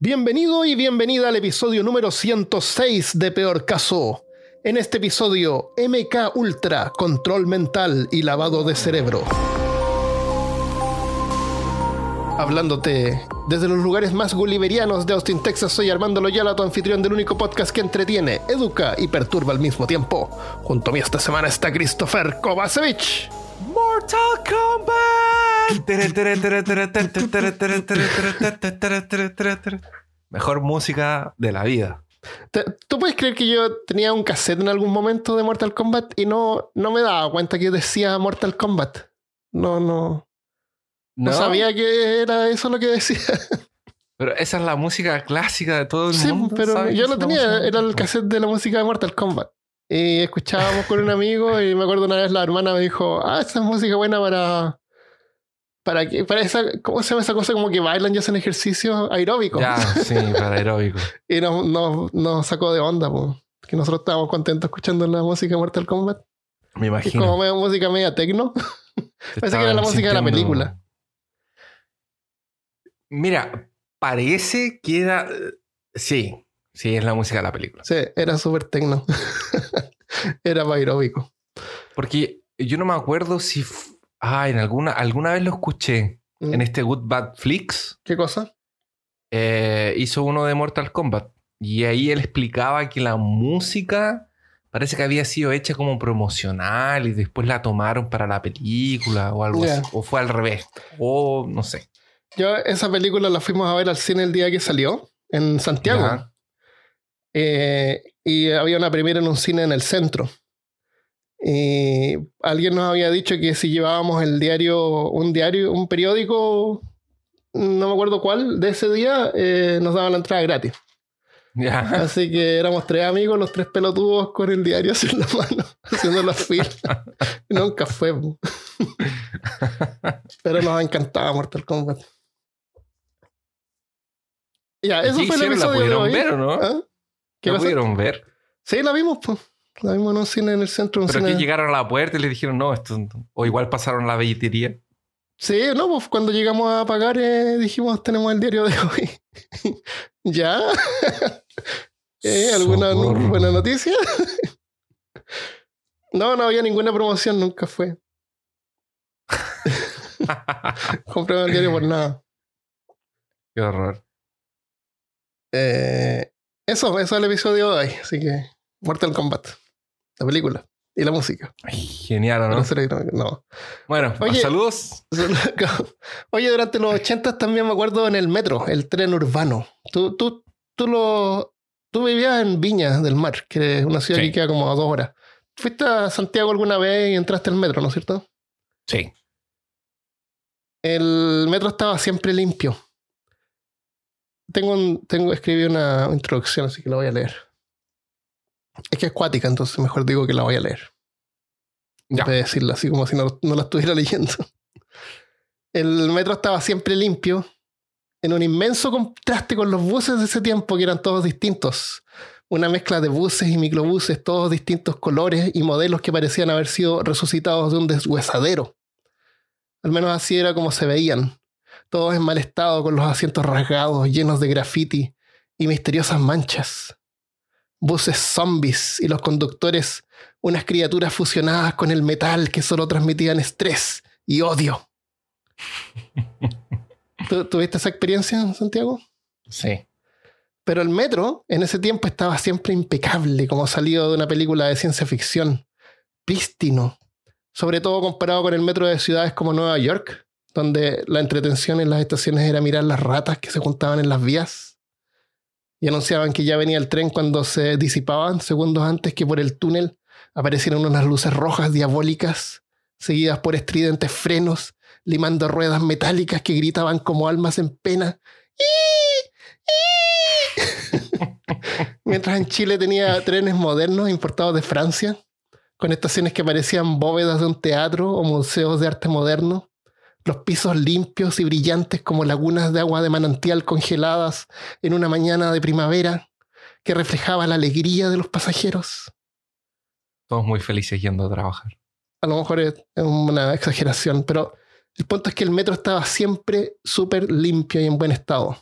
Bienvenido y bienvenida al episodio número 106 de Peor Caso. En este episodio, MK Ultra, control mental y lavado de cerebro. Hablándote desde los lugares más gulliverianos de Austin, Texas, soy Armando Loyola, tu anfitrión del único podcast que entretiene, educa y perturba al mismo tiempo. Junto a mí esta semana está Christopher Kovacevic. Mortal Kombat. Mejor música de la vida. ¿Tú puedes creer que yo tenía un cassette en algún momento de Mortal Kombat y no, no me daba cuenta que decía Mortal Kombat? No, no. No, sabía que era eso lo que decía. Pero esa es la música clásica de todo el Sí, mundo. pero ¿sabes? yo lo tenía, música- era el cassette de la música de Mortal Kombat. Y escuchábamos con un amigo y me acuerdo una vez la hermana me dijo, ah, esa es música buena para... Para que, para esa, ¿cómo se llama esa cosa? Como que bailan y hacen ejercicio aeróbico. Ya, sí, para aeróbico. Y nos, nos, nos sacó de onda, po. que nosotros estábamos contentos escuchando la música de Mortal Kombat. Me Es imagino. como medio música media tecno. Te Parece que era la música de la película. Mira, parece que era. Sí, sí, es la música de la película. Sí, era súper tecno. era para aeróbico. Porque yo no me acuerdo si. Ah, en alguna, alguna vez lo escuché Mm. en este Good Bad Flicks. ¿Qué cosa? eh, hizo uno de Mortal Kombat. Y ahí él explicaba que la música parece que había sido hecha como promocional y después la tomaron para la película o algo así. O fue al revés. O no sé. Yo esa película la fuimos a ver al cine el día que salió, en Santiago. Eh, y había una premiera en un cine en el centro. Y alguien nos había dicho que si llevábamos el diario, un diario, un periódico, no me acuerdo cuál, de ese día, eh, nos daban la entrada gratis. Ya. Así que éramos tres amigos, los tres pelotudos con el diario en la mano, haciendo la fila. Nunca fue. Pero nos encantaba Mortal Kombat. Ya, eso ¿Qué fue el hicieron? ¿La episodio de hoy. ver no? ¿Ah? ¿Qué ¿La pudieron ver? Sí, la vimos, pues. La vimos en un cine en el centro. Un Pero cine... aquí llegaron a la puerta y le dijeron, no, esto. O igual pasaron la billetería. Sí, no, pues cuando llegamos a pagar eh, dijimos tenemos el diario de hoy. ¿Ya? ¿Eh? ¿Alguna Socorro. buena noticia? no, no había ninguna promoción, nunca fue. Compré el diario por nada. Qué horror. Eh, eso, eso es el episodio de hoy. Así que Mortal Kombat, la película y la música. Ay, genial, ¿o ¿no? No- no. Bueno, Oye. saludos. Oye, durante los 80 también me acuerdo en el metro, el tren urbano. Tú, tú, tú, lo, tú vivías en Viña del Mar, que es una ciudad Sí. que queda como a dos horas. ¿Fuiste a Santiago alguna vez y entraste al metro, no es cierto? Sí. El metro estaba siempre limpio. Tengo, un- tengo escribí una introducción, así que la voy a leer. Es que es cuática, entonces mejor digo que la voy a leer. Ya. de decirla así como si no, no la estuviera leyendo. El metro estaba siempre limpio, en un inmenso contraste con los buses de ese tiempo, que eran todos distintos. Una mezcla de buses y microbuses, todos distintos colores y modelos que parecían haber sido resucitados de un deshuesadero. Al menos así era como se veían. Todos en mal estado, con los asientos rasgados, llenos de graffiti y misteriosas manchas. Buses zombies y los conductores, unas criaturas fusionadas con el metal que solo transmitían estrés y odio. ¿Tú- ¿Tuviste esa experiencia, Santiago? Sí. Pero el metro en ese tiempo estaba siempre impecable, como salido de una película de ciencia ficción. Prístino. Sobre todo comparado con el metro de ciudades como Nueva York, donde la entretención en las estaciones era mirar las ratas que se juntaban en las vías. Y anunciaban que ya venía el tren cuando se disipaban segundos antes que por el túnel aparecieron unas luces rojas diabólicas, seguidas por estridentes frenos, limando ruedas metálicas que gritaban como almas en pena. Mientras en Chile tenía trenes modernos importados de Francia, con estaciones que parecían bóvedas de un teatro o museos de arte moderno, los pisos limpios y brillantes como lagunas de agua de manantial congeladas en una mañana de primavera que reflejaba la alegría de los pasajeros. Todos muy felices yendo a trabajar. A lo mejor es una exageración, pero el punto es que el metro estaba siempre súper limpio y en buen estado.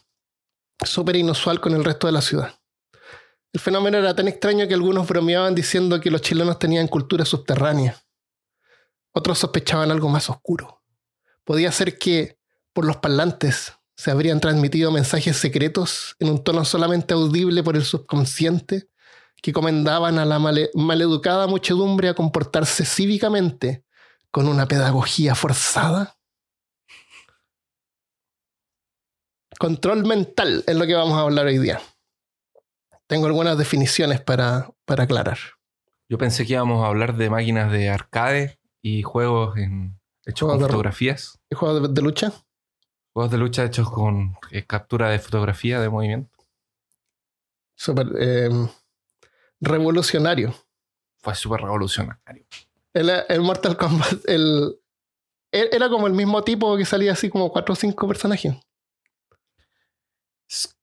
súper inusual con el resto de la ciudad. El fenómeno era tan extraño que algunos bromeaban diciendo que los chilenos tenían cultura subterránea. Otros sospechaban algo más oscuro. Podía ser que, por los parlantes, se habrían transmitido mensajes secretos en un tono solamente audible por el subconsciente que comendaban a la maleducada muchedumbre a comportarse cívicamente con una pedagogía forzada. Control mental es lo que vamos a hablar hoy día. Tengo algunas definiciones para, para aclarar. Yo pensé que íbamos a hablar de máquinas de arcade y juegos en, hechos con fotografías. ¿Y juegos de, lucha? Juegos de lucha hechos con eh, captura de fotografía de movimiento. Súper em, revolucionario. Fue súper revolucionario. El, el, Mortal Kombat, el, era como el mismo tipo que salía así como cuatro o cinco personajes.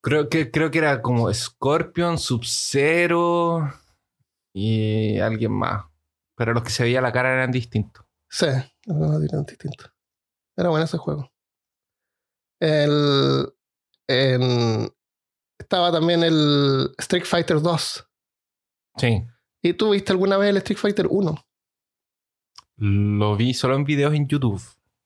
Creo que, creo que era como Scorpion, Sub-Zero y alguien más. Pero los que se veía la cara eran distintos. Sí, eran distintos. Era bueno ese juego. El, estaba también el Street Fighter 2. Sí. ¿Y tú viste alguna vez el Street Fighter 1? Lo vi solo en videos en YouTube.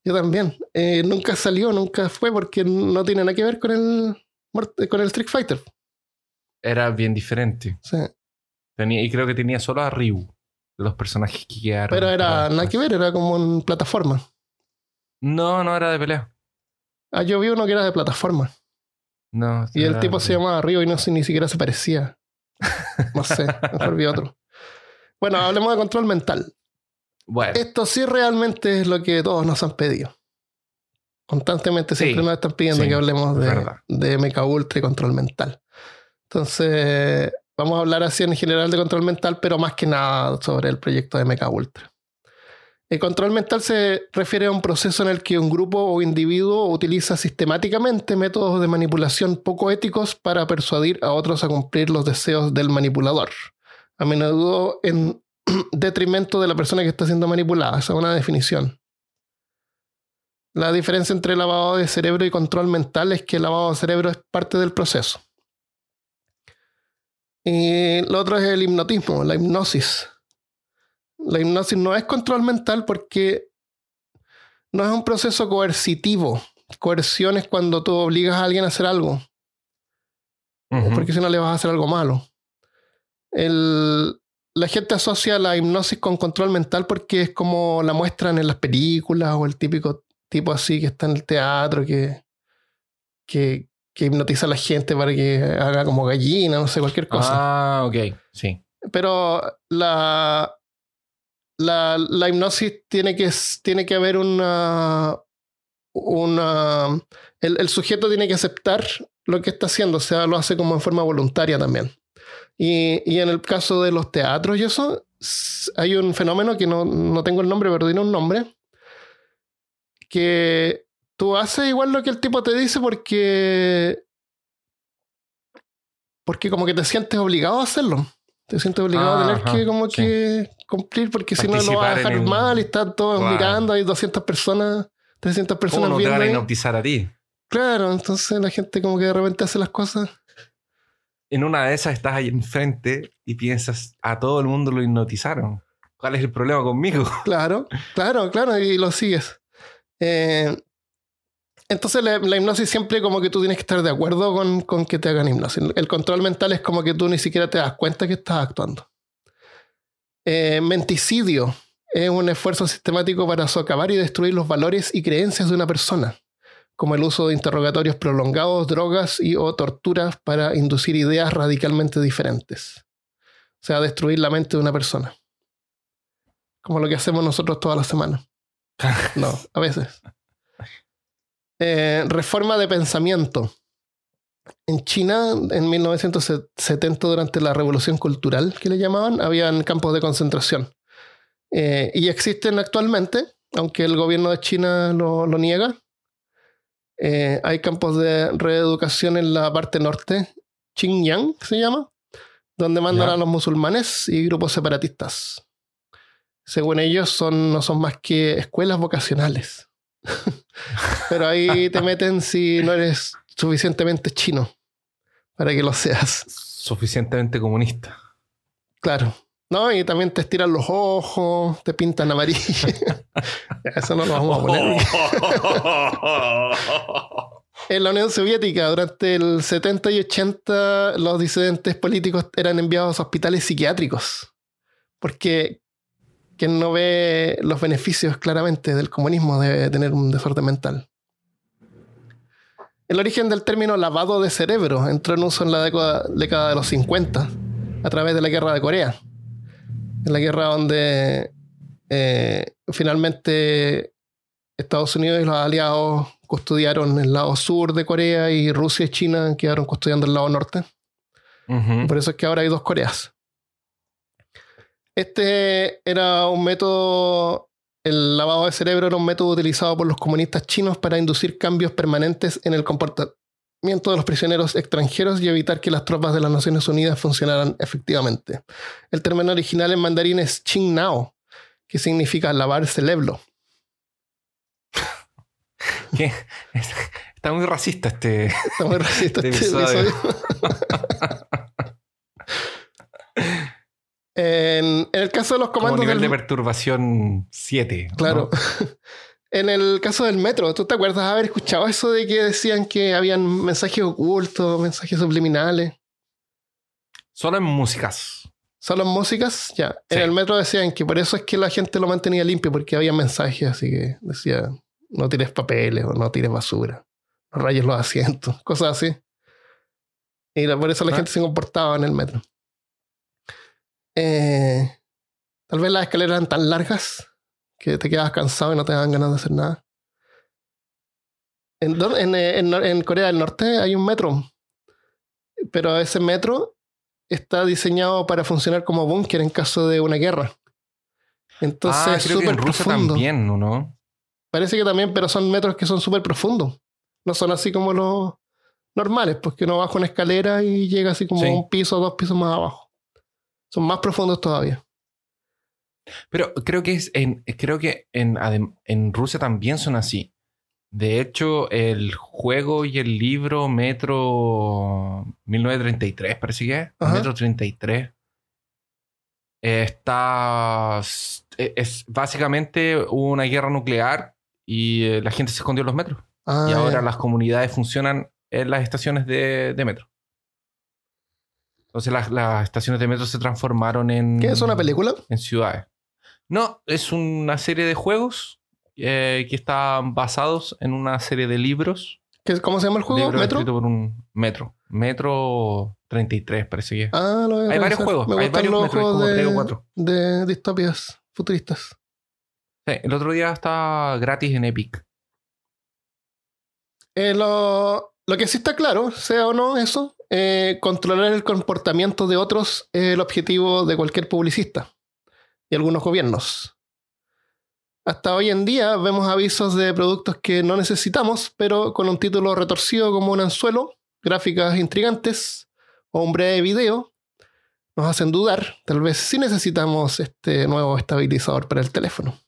Yo también. Eh, nunca salió, nunca fue porque no tiene nada que ver con el, con el Street Fighter. Era bien diferente. Sí. Tenía, y creo que tenía solo a Ryu, los personajes que quedaron. Pero era nada que ver, era como en plataforma. No, no era de pelea. Ah, yo vi uno que era de plataforma. No. Y el tipo se llamaba Ryu y no sé, ni siquiera se parecía. No sé, mejor vi otro. Bueno, hablemos de control mental. Bueno. Esto sí realmente es lo que todos nos han pedido. Constantemente siempre nos están pidiendo que hablemos de, de Mecha Ultra y control mental. Entonces, vamos a hablar así en general de control mental, pero más que nada sobre el proyecto de Mecha Ultra. El control mental se refiere a un proceso en el que un grupo o individuo utiliza sistemáticamente métodos de manipulación poco éticos para persuadir a otros a cumplir los deseos del manipulador, a menudo en detrimento de la persona que está siendo manipulada. Esa es una definición. La diferencia entre lavado de cerebro y control mental es que el lavado de cerebro es parte del proceso. Y lo otro es el hipnotismo, la hipnosis. La hipnosis no es control mental porque no es un proceso coercitivo. Coerción es cuando tú obligas a alguien a hacer algo. Porque si no le vas a hacer algo malo. la gente asocia la hipnosis con control mental porque es como la muestran en las películas o el típico tipo así que está en el teatro, que, que, hipnotiza a la gente para que haga como gallina, no sé, cualquier cosa. Ah, ok, sí. Pero la, la, la hipnosis tiene que, tiene que haber una. una el, el, sujeto tiene que aceptar lo que está haciendo, o sea, lo hace como en forma voluntaria también. Y, y en el caso de los teatros y eso, hay un fenómeno que no, no tengo el nombre, pero tiene un nombre, que tú haces igual lo que el tipo te dice porque. Porque como que te sientes obligado a hacerlo. Te sientes obligado a tener que como que cumplir porque si no lo vas a dejar mal y están todos mirando, hay 200 personas, 300 personas ¿Cómo no te van a hipnotizar a ti? Claro, entonces la gente como que de repente hace las cosas. En una de esas estás ahí enfrente y piensas, a todo el mundo lo hipnotizaron. ¿Cuál es el problema conmigo? Claro, claro, claro, y lo sigues. Eh, entonces la, hipnosis siempre como que tú tienes que estar de acuerdo con, con, que te hagan hipnosis. El control mental es como que tú ni siquiera te das cuenta que estás actuando. Eh, menticidio es un esfuerzo sistemático para socavar y destruir los valores y creencias de una persona, como el uso de interrogatorios prolongados, drogas y o torturas para inducir ideas radicalmente diferentes. O sea, destruir la mente de una persona. Como lo que hacemos nosotros todas las semanas. No, a veces. Eh, reforma de pensamiento. En China, en 1970, durante la revolución cultural que le llamaban, habían campos de concentración. Eh, y existen actualmente, aunque el gobierno de China lo, niega. Eh, hay campos de reeducación en la parte norte, Xinjiang se llama, donde mandan a los musulmanes y grupos separatistas según ellos, son, no son más que escuelas vocacionales. Pero ahí te meten si no eres suficientemente chino. para que lo seas. Suficientemente comunista. Claro. No, y también te estiran los ojos, te pintan amarillo. Eso no lo vamos a poner. en la Unión Soviética, durante el 70 y 80, los disidentes políticos eran enviados a hospitales psiquiátricos. Porque quien no ve los beneficios claramente del comunismo debe tener un desorden mental. El origen del término lavado de cerebro entró en uso en la década, década de los 50 a través de la guerra de Corea en la guerra donde eh, finalmente Estados Unidos y los aliados custodiaron el lado sur de Corea y Rusia y China quedaron custodiando el lado norte. Por eso es que ahora hay dos Coreas. Este era un método, el lavado de cerebro era un método utilizado por los comunistas chinos para inducir cambios permanentes en el comportamiento de los prisioneros extranjeros y evitar que las tropas de las Naciones Unidas funcionaran efectivamente. El término original en mandarín es Ching Nao, que significa lavar cerebro. Está muy racista este. Está muy racista este, este episodio. en, el caso de los comandos. Como nivel de perturbación 7. Claro. En el caso del metro, ¿tú te acuerdas haber escuchado eso de que decían que habían mensajes ocultos, mensajes subliminales? Solo en músicas. Solo en músicas, ya. En el metro decían que por eso es que la gente lo mantenía limpio, porque había mensajes así que decía, no tires papeles o no tires basura, no rayes los asientos, cosas así. Y por eso la ah. gente se comportaba en el metro. Eh, tal vez las escaleras eran tan largas que te quedas cansado y no te dan ganas de hacer nada. En, Corea del Norte hay un metro, pero ese metro está diseñado para funcionar como búnker en caso de una guerra. Entonces ah, es súper profundo. también, ¿no? Parece que también, pero son metros que son súper profundos. No son así como los normales, porque uno baja una escalera y llega así como un piso o dos pisos más abajo. Son más profundos todavía. Pero creo que es en, creo que en, en Rusia también son así. De hecho, el juego y el libro Metro 1933, parece que es. Metro 33. Está. E, es, básicamente una guerra nuclear y eh, la gente se escondió en los metros. Ah, y ahora las comunidades funcionan en las estaciones de, de metro. Entonces las, las, estaciones de metro se transformaron en... ¿Qué es una película? En ciudades. No, es una serie de juegos eh, que están basados en una serie de libros. ¿Cómo se llama el juego? ¿Metro? por un Metro. Metro 33, parece que. Ah, lo Hay varios juegos. Hay varios juegos de, de distopias futuristas. Sí, el otro día está gratis en Epic. Eh, lo, lo, que sí está claro, sea o no eso, eh, controlar el comportamiento de otros es el objetivo de cualquier publicista y algunos gobiernos. Hasta hoy en día vemos avisos de productos que no necesitamos, pero con un título retorcido como un anzuelo, gráficas intrigantes o un breve video, nos hacen dudar, tal vez si necesitamos este nuevo estabilizador para el teléfono.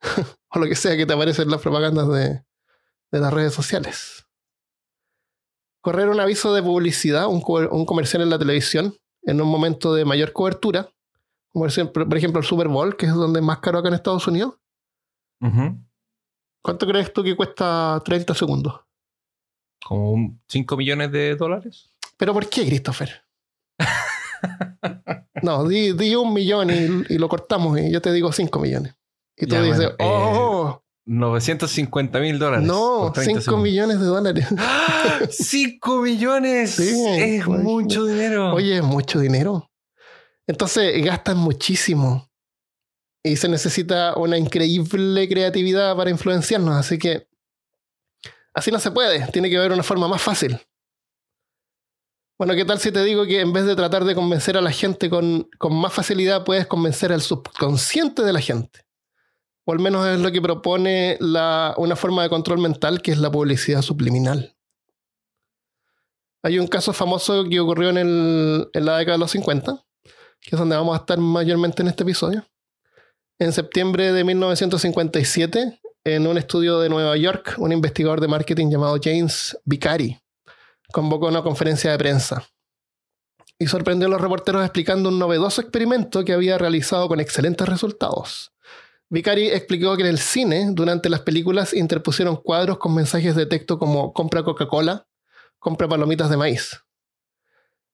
o lo que sea que te aparece en las propagandas de las redes sociales. Correr un aviso de publicidad, un, un comercial en la televisión, en un momento de mayor cobertura, por ejemplo, el Super Bowl, que es donde es más caro acá en Estados Unidos. ¿Cuánto crees tú que cuesta 30 segundos? ¿Como 5 millones de dólares? ¿Pero por qué, Christopher? no, di, un millón y, lo cortamos y yo te digo 5 millones. Y tú dices, ¡oh! 950 mil dólares. No, 5 millones de dólares. ¡5 millones! Sí, es mucho dinero. Oye, es mucho dinero. Entonces gastan muchísimo. Y se necesita una increíble creatividad para influenciarnos. Así que así no se puede. Tiene que haber una forma más fácil. Bueno, ¿qué tal si te digo que en vez de tratar de convencer a la gente con, más facilidad, puedes convencer al subconsciente de la gente? O al menos es lo que propone una forma de control mental que es la publicidad subliminal. Hay un caso famoso que ocurrió en, en la década de los 50, que es donde vamos a estar mayormente en este episodio. En septiembre de 1957, en un estudio de Nueva York, un investigador de marketing llamado James Vicari convocó una conferencia de prensa y sorprendió a los reporteros explicando un novedoso experimento que había realizado con excelentes resultados. Vicari explicó que en el cine, durante las películas, interpusieron cuadros con mensajes de texto como compra Coca-Cola, compra palomitas de maíz.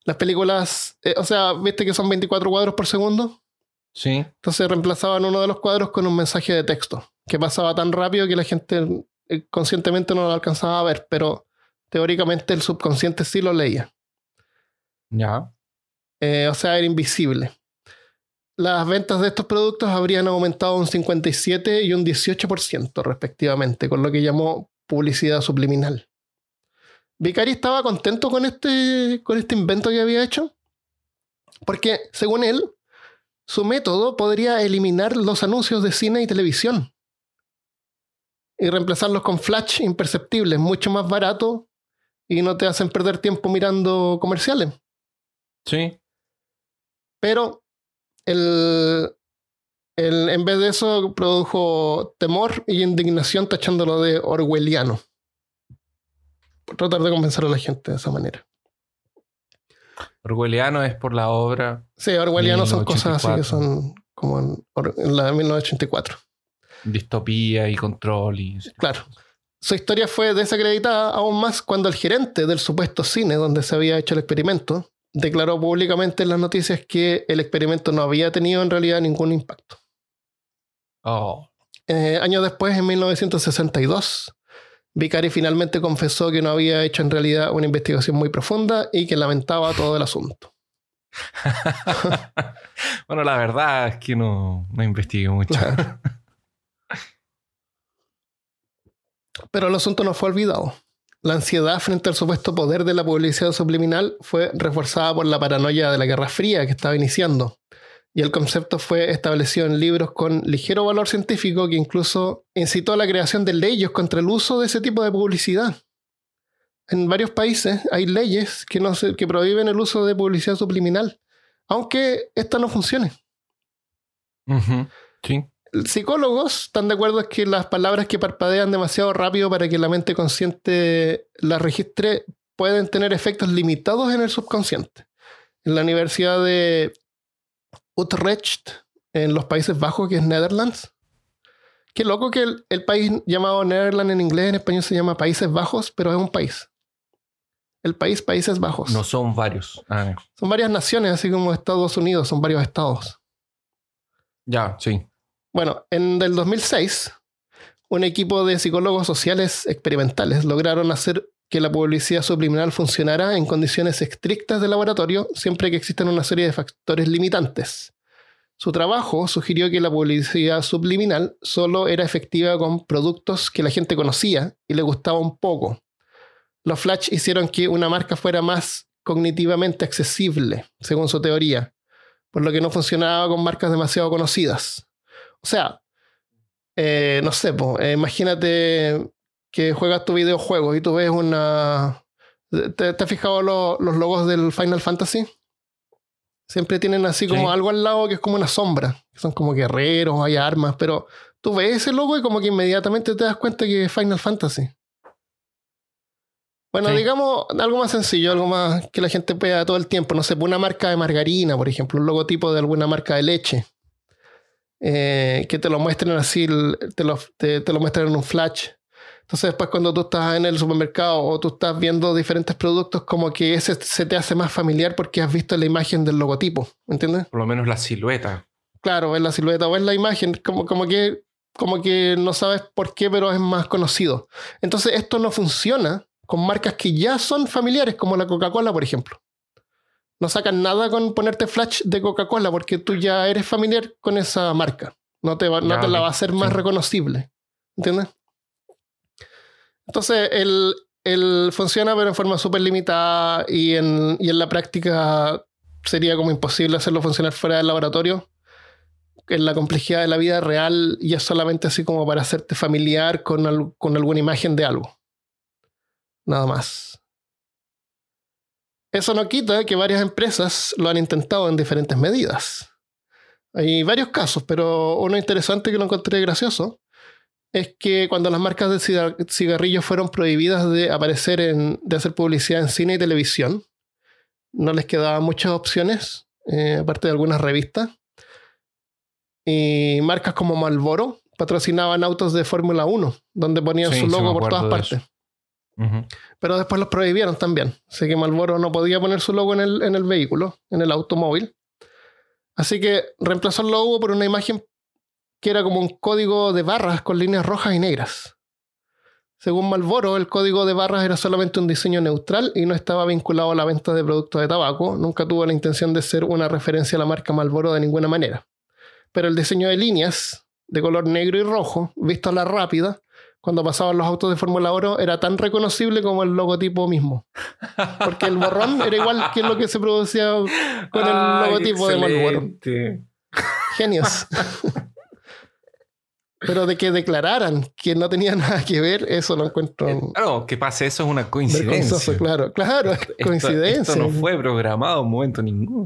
Las películas, eh, o sea, ¿viste que son 24 cuadros por segundo? Sí. Entonces reemplazaban uno de los cuadros con un mensaje de texto, que pasaba tan rápido que la gente eh, conscientemente no lo alcanzaba a ver, pero teóricamente el subconsciente sí lo leía. Ya. Eh, o sea, era invisible. Las ventas de estos productos habrían aumentado un 57 y un 18% respectivamente, con lo que llamó publicidad subliminal. Vicari estaba contento con este, con este invento que había hecho, porque según él, su método podría eliminar los anuncios de cine y televisión y reemplazarlos con flash imperceptibles, mucho más barato y no te hacen perder tiempo mirando comerciales. Sí. Pero el, el- en vez de eso produjo temor y indignación tachándolo de orwelliano. Por tratar de convencer a la gente de esa manera. Orwelliano es por la obra Sí, orwelliano son cosas así que 1984. son como en, en la de 1984. distopía y control y Claro. Su historia fue desacreditada aún más cuando el gerente del supuesto cine donde se había hecho el experimento declaró públicamente en las noticias que el experimento no había tenido en realidad ningún impacto. Oh. Eh, años después, en 1962, Vicari finalmente confesó que no había hecho en realidad una investigación muy profunda y que lamentaba todo el asunto. bueno, la verdad es que no, no investigué mucho. Pero el asunto no fue olvidado. La ansiedad frente al supuesto poder de la publicidad subliminal fue reforzada por la paranoia de la Guerra Fría que estaba iniciando. Y el concepto fue establecido en libros con ligero valor científico que incluso incitó a la creación de leyes contra el uso de ese tipo de publicidad. En varios países hay leyes que, no que prohíben el uso de publicidad subliminal, aunque esta no funcione. Sí. Psicólogos están de acuerdo en que las palabras que parpadean demasiado rápido para que la mente consciente las registre pueden tener efectos limitados en el subconsciente. En la Universidad de Utrecht, en los Países Bajos, que es Netherlands. Qué loco que el, el país llamado Netherlands en inglés, en español se llama Países Bajos, pero es un país. El país Países Bajos. No son varios. Ah, Son varias naciones, así como Estados Unidos, son varios estados. ya, sí. Bueno, en el 2006, un equipo de psicólogos sociales experimentales lograron hacer que la publicidad subliminal funcionara en condiciones estrictas de laboratorio siempre que existan una serie de factores limitantes. Su trabajo sugirió que la publicidad subliminal solo era efectiva con productos que la gente conocía y le gustaba un poco. Los flash hicieron que una marca fuera más cognitivamente accesible, según su teoría, por lo que no funcionaba con marcas demasiado conocidas. O sea, eh, no sé, eh, imagínate que juegas tu videojuego y tú ves una... ¿Te, te has fijado lo- los logos del Final Fantasy? Siempre tienen así como Sí. algo al lado que es como una sombra, que son como guerreros, hay armas, pero tú ves ese logo y como que inmediatamente te das cuenta que es Final Fantasy. Bueno, Sí. digamos algo más sencillo, algo más que la gente vea todo el tiempo. No sé, una marca de margarina, por ejemplo, un logotipo de alguna marca de leche. Eh, que te lo muestren así, te lo, te, te lo muestran en un flash. Entonces después cuando tú estás en el supermercado o tú estás viendo diferentes productos, como que ese se te hace más familiar porque has visto la imagen del logotipo, ¿me entiendes? Por lo menos la silueta. Claro, ves la silueta o ves la imagen, como, como, que, como que no sabes por qué, pero es más conocido. Entonces esto no funciona con marcas que ya son familiares, como la Coca-Cola, por ejemplo. No sacan nada con ponerte flash de Coca-Cola porque tú ya eres familiar con esa marca. No te, va- no Ya, te la va a hacer más reconocible. ¿Entiendes? Entonces, el, el funciona, pero en forma súper limitada y en, y en la práctica sería como imposible hacerlo funcionar fuera del laboratorio. En la complejidad de la vida real y es solamente así como para hacerte familiar con, al- con alguna imagen de algo. Nada más. Eso no quita que varias empresas lo han intentado en diferentes medidas. Hay varios casos, pero uno interesante que lo encontré gracioso es que cuando las marcas de cigar- cigarrillos fueron prohibidas de aparecer en, de hacer publicidad en cine y televisión, no les quedaban muchas opciones, eh, aparte de algunas revistas. Y marcas como Marlboro patrocinaban autos de Fórmula 1, donde ponían Sí, su logo por todas de Pero después los prohibieron también. Así que Marlboro no podía poner su logo en el, en el vehículo, en el automóvil. Así que reemplazó el logo por una imagen que era como un código de barras con líneas rojas y negras. Según Marlboro, el código de barras era solamente un diseño neutral y no estaba vinculado a la venta de productos de tabaco. Nunca tuvo la intención de ser una referencia a la marca Marlboro de ninguna manera. Pero el diseño de líneas de color negro y rojo, visto a la rápida, cuando pasaban los autos de Fórmula 1, era tan reconocible como el logotipo mismo. Porque el borrón era igual que lo que se producía con el logotipo de Marlboro. excelente. Genios. Pero de que declararan que no tenía nada que ver, eso lo encuentro Claro, que pase eso es una coincidencia. claro. Claro, es Esto- coincidencia. Esto, no fue programado en momento ninguno.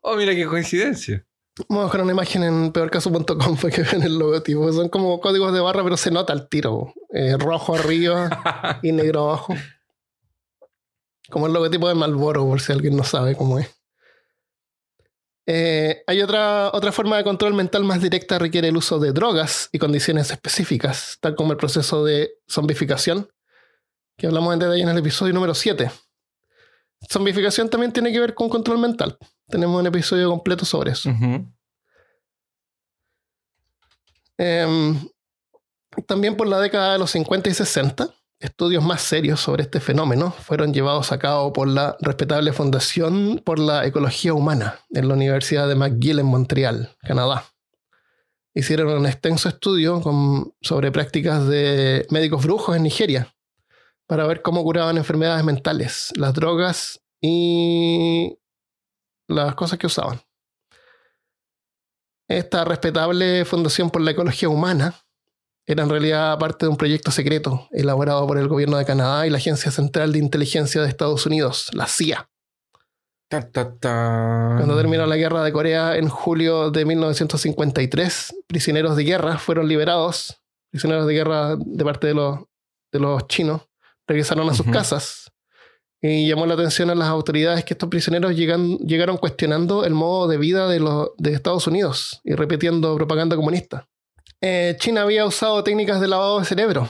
Oh, mira qué coincidencia. Vamos a buscar una imagen en peorcaso.com para que vean el logotipo. Son como códigos de barra, pero se nota el tiro. Eh, rojo arriba y negro abajo. Como el logotipo de Malboro, por si alguien no sabe cómo es. Eh, hay otra, otra forma de control mental más directa requiere el uso de drogas y condiciones específicas, tal como el proceso de zombificación, que hablamos en detalle en el episodio número 7. Zombificación también tiene que ver con control mental. Tenemos un episodio completo sobre eso. Em, también por la década de los 50 y 60, estudios más serios sobre este fenómeno fueron llevados a cabo por la respetable Fundación por la Ecología Humana en la Universidad de McGill en Montreal, Canadá. Hicieron un extenso estudio con- sobre prácticas de médicos brujos en Nigeria para ver cómo curaban enfermedades mentales, las drogas y las cosas que usaban. Esta respetable Fundación por la Ecología Humana era en realidad parte de un proyecto secreto elaborado por el gobierno de Canadá y la Agencia Central de Inteligencia de Estados Unidos, la CIA. Ta, ta, ta. Cuando terminó la guerra de Corea en julio de 1953, prisioneros de guerra fueron liberados, prisioneros de guerra de parte de los, de los chinos, regresaron a sus casas y llamó la atención a las autoridades que estos prisioneros llegan- llegaron cuestionando el modo de vida de, los, de Estados Unidos y repitiendo propaganda comunista. Eh, China había usado técnicas de lavado de cerebro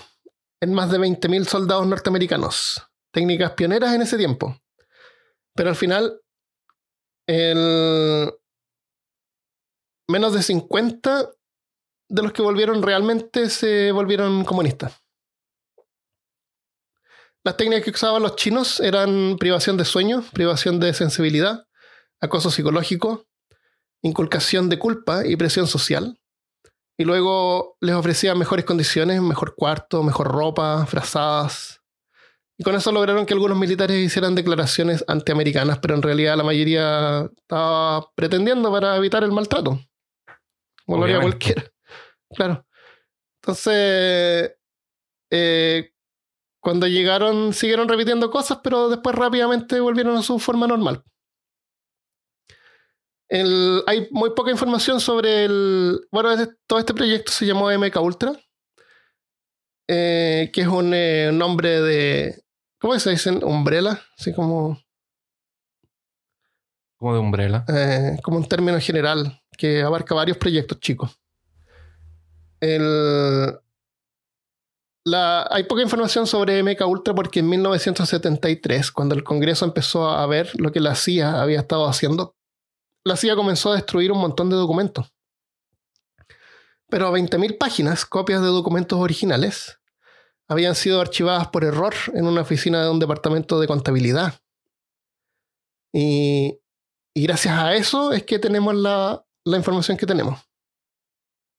en más de 20.000 soldados norteamericanos, técnicas pioneras en ese tiempo. Pero al final, el... menos de 50 de los que volvieron realmente se volvieron comunistas. Las técnicas que usaban los chinos eran privación de sueño, privación de sensibilidad, acoso psicológico, inculcación de culpa y presión social. Y luego les ofrecían mejores condiciones, mejor cuarto, mejor ropa, frazadas. Y con eso lograron que algunos militares hicieran declaraciones antiamericanas, pero en realidad la mayoría estaba pretendiendo para evitar el maltrato. Como lo haría cualquiera. Claro. Entonces, eh, cuando llegaron, siguieron repitiendo cosas, pero después rápidamente volvieron a su forma normal. El- hay muy poca información sobre el. Bueno, este- todo este proyecto se llamó MK Ultra, eh, que es un eh, nombre de. ¿Cómo se dicen? Umbrella, así como, Como de umbrella. eh, como un término general que abarca varios proyectos chicos. El, hay poca información sobre MK Ultra porque en 1973, cuando el Congreso empezó a ver lo que la CIA había estado haciendo, la CIA comenzó a destruir un montón de documentos. Pero 20.000 páginas, copias de documentos originales, habían sido archivadas por error en una oficina de un departamento de contabilidad. Y, y gracias a eso es que tenemos la, la información que tenemos.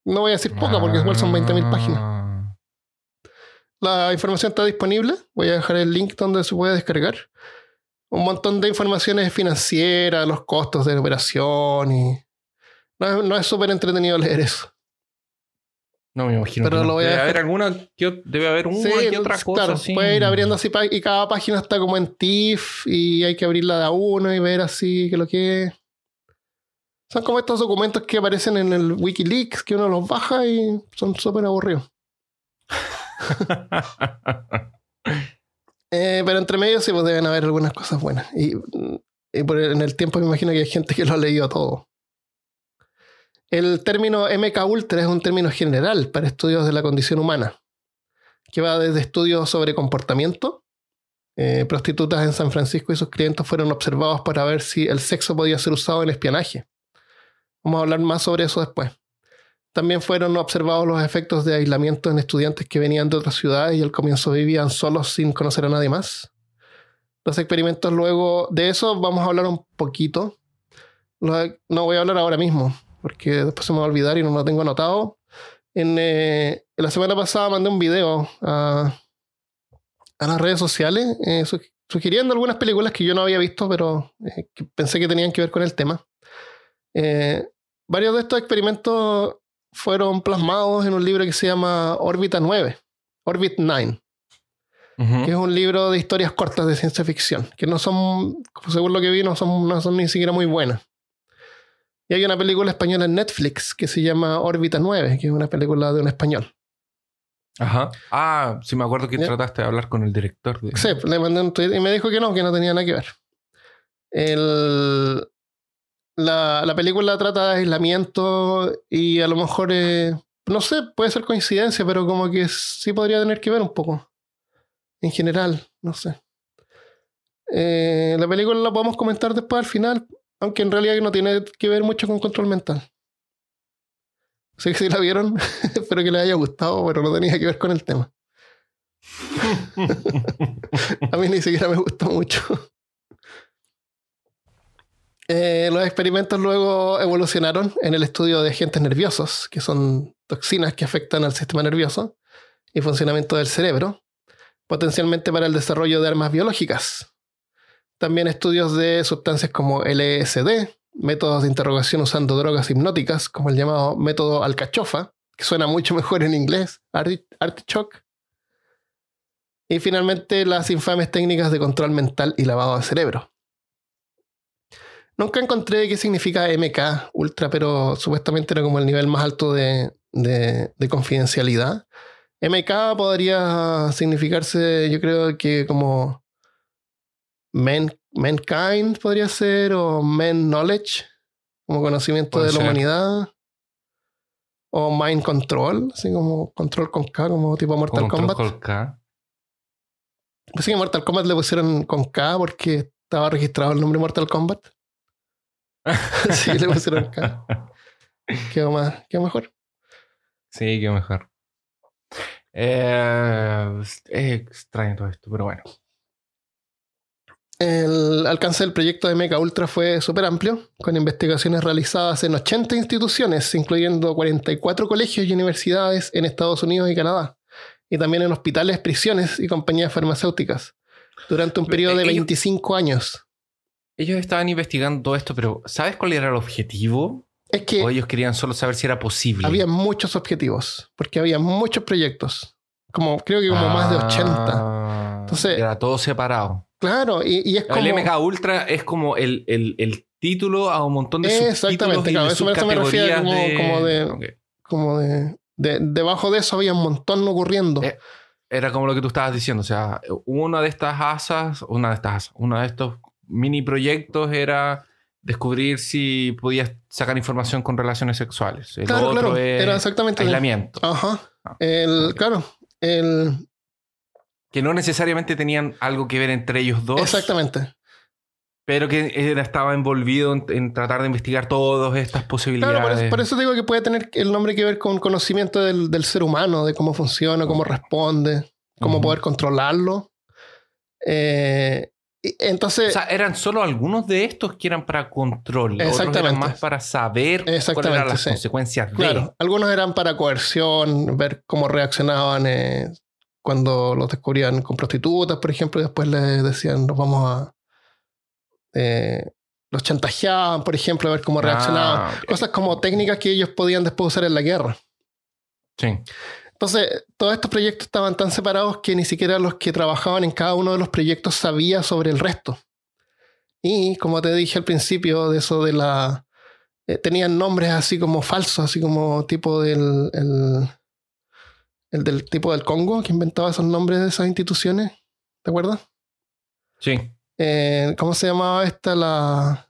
No voy a decir poca porque igual son 20.000 páginas. La información está disponible. Voy a dejar el link donde se puede descargar. Un montón de informaciones financieras, los costos de operación y... No, es- no es súper entretenido leer eso. No me imagino. Pero lo voy debe haber alguna. debe haber una Sí, que otra cosa. claro. así. Puede ir abriendo así y cada página está como en TIFF y hay que abrirla de a uno y ver así que lo que. Son como estos documentos que aparecen en el Wikileaks que uno los baja y son súper aburridos. Eh, pero entre medio sí pues, deben haber algunas cosas buenas. Y, en el tiempo me imagino que hay gente que lo ha leído todo. El término MK Ultra es un término general para estudios de la condición humana, que va desde estudios sobre comportamiento. eh, prostitutas en San Francisco y sus clientes fueron observados para ver si el sexo podía ser usado en espionaje. Vamos a hablar más sobre eso después. También fueron observados los efectos de aislamiento en estudiantes que venían de otras ciudades y al comienzo vivían solos sin conocer a nadie más. Los experimentos luego de eso vamos a hablar un poquito. No voy a hablar ahora mismo, porque después se me va a olvidar y no lo tengo anotado. En, eh, la semana pasada mandé un video a, a las redes sociales eh, su- sugiriendo algunas películas que yo no había visto, pero eh, que pensé que tenían que ver con el tema. Varios de estos experimentos fueron plasmados en un libro que se llama Órbita 9, Orbit 9 Ujú. que es un libro de historias cortas de ciencia ficción, que no son, según lo que vi, no son, no son ni siquiera muy buenas. Y hay una película española en Netflix que se llama Órbita 9, que es una película de un español. Ajá. Ah, sí me acuerdo que trataste de hablar con el director. De... Sí, le mandé un tweet y me dijo que no, que no tenía nada que ver. El- la, la película trata de aislamiento y a lo mejor, eh, no sé, puede ser coincidencia, pero como que sí podría tener que ver un poco. En general, no sé. Eh, la película la podemos comentar después al final, aunque en realidad no tiene que ver mucho con control mental. Sé que si la vieron, espero que les haya gustado, pero no tenía que ver con el tema. A mí ni siquiera me gustó mucho. Eh, los experimentos luego evolucionaron en el estudio de agentes nerviosos, que son toxinas que afectan al sistema nervioso y funcionamiento del cerebro, potencialmente para el desarrollo de armas biológicas. También estudios de sustancias como LSD, métodos de interrogación usando drogas hipnóticas, como el llamado método alcachofa, que suena mucho mejor en inglés, arti- artichoke. Y finalmente las infames técnicas de control mental y lavado de cerebro. Nunca encontré qué significa MK Ultra, pero supuestamente era como el nivel más alto de, de- de confidencialidad. MK podría significarse, yo creo que como men, Mankind podría ser, o Men Knowledge, como conocimiento de la humanidad. O Mind Control, así como control con K, como tipo Mortal Con Kombat. Control K. Pues sí, que Mortal Kombat le pusieron con K porque estaba registrado el nombre Mortal Kombat. sí, le pusieron K. Quedó, más, quedó mejor. Sí, qué mejor. Eh, es extraño todo esto, pero bueno. El alcance del proyecto de Mecha Ultra fue súper amplio, con investigaciones realizadas en 80 instituciones, incluyendo 44 colegios y universidades en Estados Unidos y Canadá, y también en hospitales, prisiones y compañías farmacéuticas, durante un periodo de Ellos- 25 años. Ellos estaban investigando todo esto, pero ¿sabes cuál era el objetivo? Es que O ellos querían solo saber si era posible. había muchos objetivos, porque había muchos proyectos, como creo que como más de 80. Ah, Entonces- Era todo separado. Claro, y, y es como... El MK Ultra es como el, el- el título a un montón de Exactamente, claro, de eso me- me refiere subcategorías como- como de- Ok. como de, de- Debajo de eso había un montón ocurriendo. Eh, Era como lo que tú estabas diciendo. O sea, una de estas asas, una de estas asas, uno de estos mini proyectos era descubrir si podías sacar información con relaciones sexuales. El claro, otro claro, es era exactamente... aislamiento. Ajá. Ah, El. Claro, el, Que no necesariamente tenían algo que ver entre ellos dos. exactamente. Pero que era, estaba envolvido en, en tratar de investigar todas estas posibilidades. Claro, por eso, por eso digo que puede tener el nombre que ver con conocimiento del, del ser humano, de cómo funciona, cómo responde, cómo poder controlarlo. Eh, entonces, O sea, eran solo algunos de estos que eran para control. Otros Exactamente. eran más para saber cuáles eran las sí. consecuencias de. claro, algunos eran para coerción, ver cómo reaccionaban eh, cuando los descubrían con prostitutas, por ejemplo, y después les decían, nos vamos a... eh, los chantajeaban, por ejemplo, a ver cómo reaccionaban. Ah, ok. Cosas como técnicas que ellos podían después usar en la guerra. Sí. Entonces, todos estos proyectos estaban tan separados que ni siquiera los que trabajaban en cada uno de los proyectos sabía sobre el resto. Y como te dije al principio, de eso de la. eh, tenían nombres así como falsos, así como tipo del. el- el del tipo del Congo, que inventaba esos nombres de esas instituciones. ¿Te acuerdas? Sí. Eh, ¿Cómo se llamaba esta? La.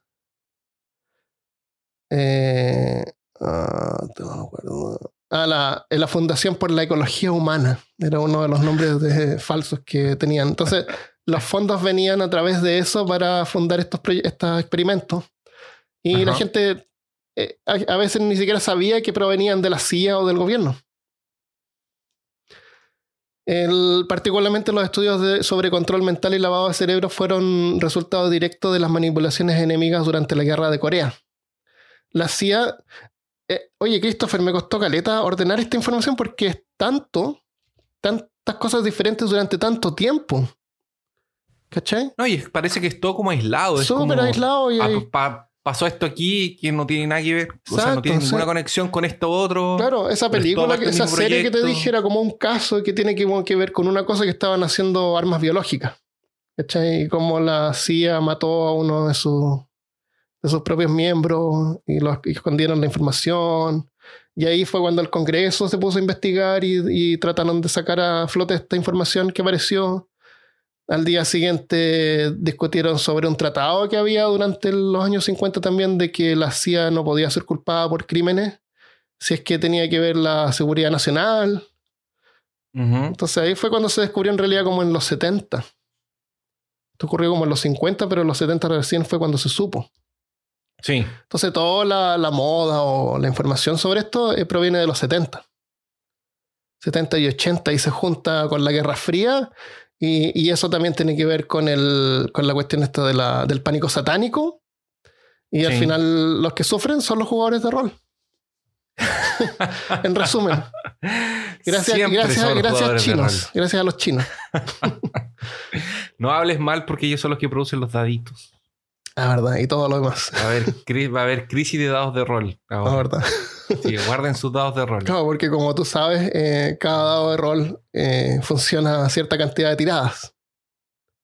Eh, ah, no me acuerdo. Ah, la, eh, la Fundación por la Ecología Humana. Era uno de los nombres de- falsos que tenían. Entonces, los fondos venían a través de eso para fundar estos, estos experimentos. Y la gente eh, a, a veces ni siquiera sabía que provenían de la CIA o del gobierno. El- particularmente los estudios de- sobre control mental y lavado de cerebro fueron resultado directo de las manipulaciones enemigas durante la guerra de Corea. La CIA... eh, oye, Christopher, me costó caleta ordenar esta información porque es tanto, tantas cosas diferentes durante tanto tiempo. ¿Cachai? No, y parece que es todo como aislado. Es Súper como, aislado y ah, pa- pasó esto aquí que no tiene nada que ver. o sea, no tiene ninguna conexión con esto otro. Claro, esa es película, que- esa serie que te dije era como un caso que tiene que, como que ver con una cosa que estaban haciendo armas biológicas. ¿Cachai? Y cómo la CIA mató a uno de sus, de sus propios miembros y, los, y escondieron la información. Y ahí fue cuando el Congreso se puso a investigar y, y trataron de sacar a flote esta información que apareció. Al día siguiente discutieron sobre un tratado que había durante los años 50 también de que la CIA no podía ser culpada por crímenes si es que tenía que ver la seguridad nacional. Entonces ahí fue cuando se descubrió en realidad como en los 70. Esto ocurrió como en los 50, pero en los 70 recién fue cuando se supo. Sí. Entonces toda la, la moda o la información sobre esto eh, proviene de los 70. 70 y 80 y se junta con la Guerra Fría y, y eso también tiene que ver con, el, con la cuestión esta de la, del pánico satánico. Y al final los que sufren son los jugadores de rol. en resumen. Gracias, gracias, gracias chinos. Gracias a los chinos. No hables mal porque ellos son los que producen los daditos. La verdad, y todo lo demás. Va a haber, va a haber crisis de dados de rol. La verdad. Sí, guarden sus dados de rol. Claro, porque como tú sabes, eh, cada dado de rol eh, funciona a cierta cantidad de tiradas.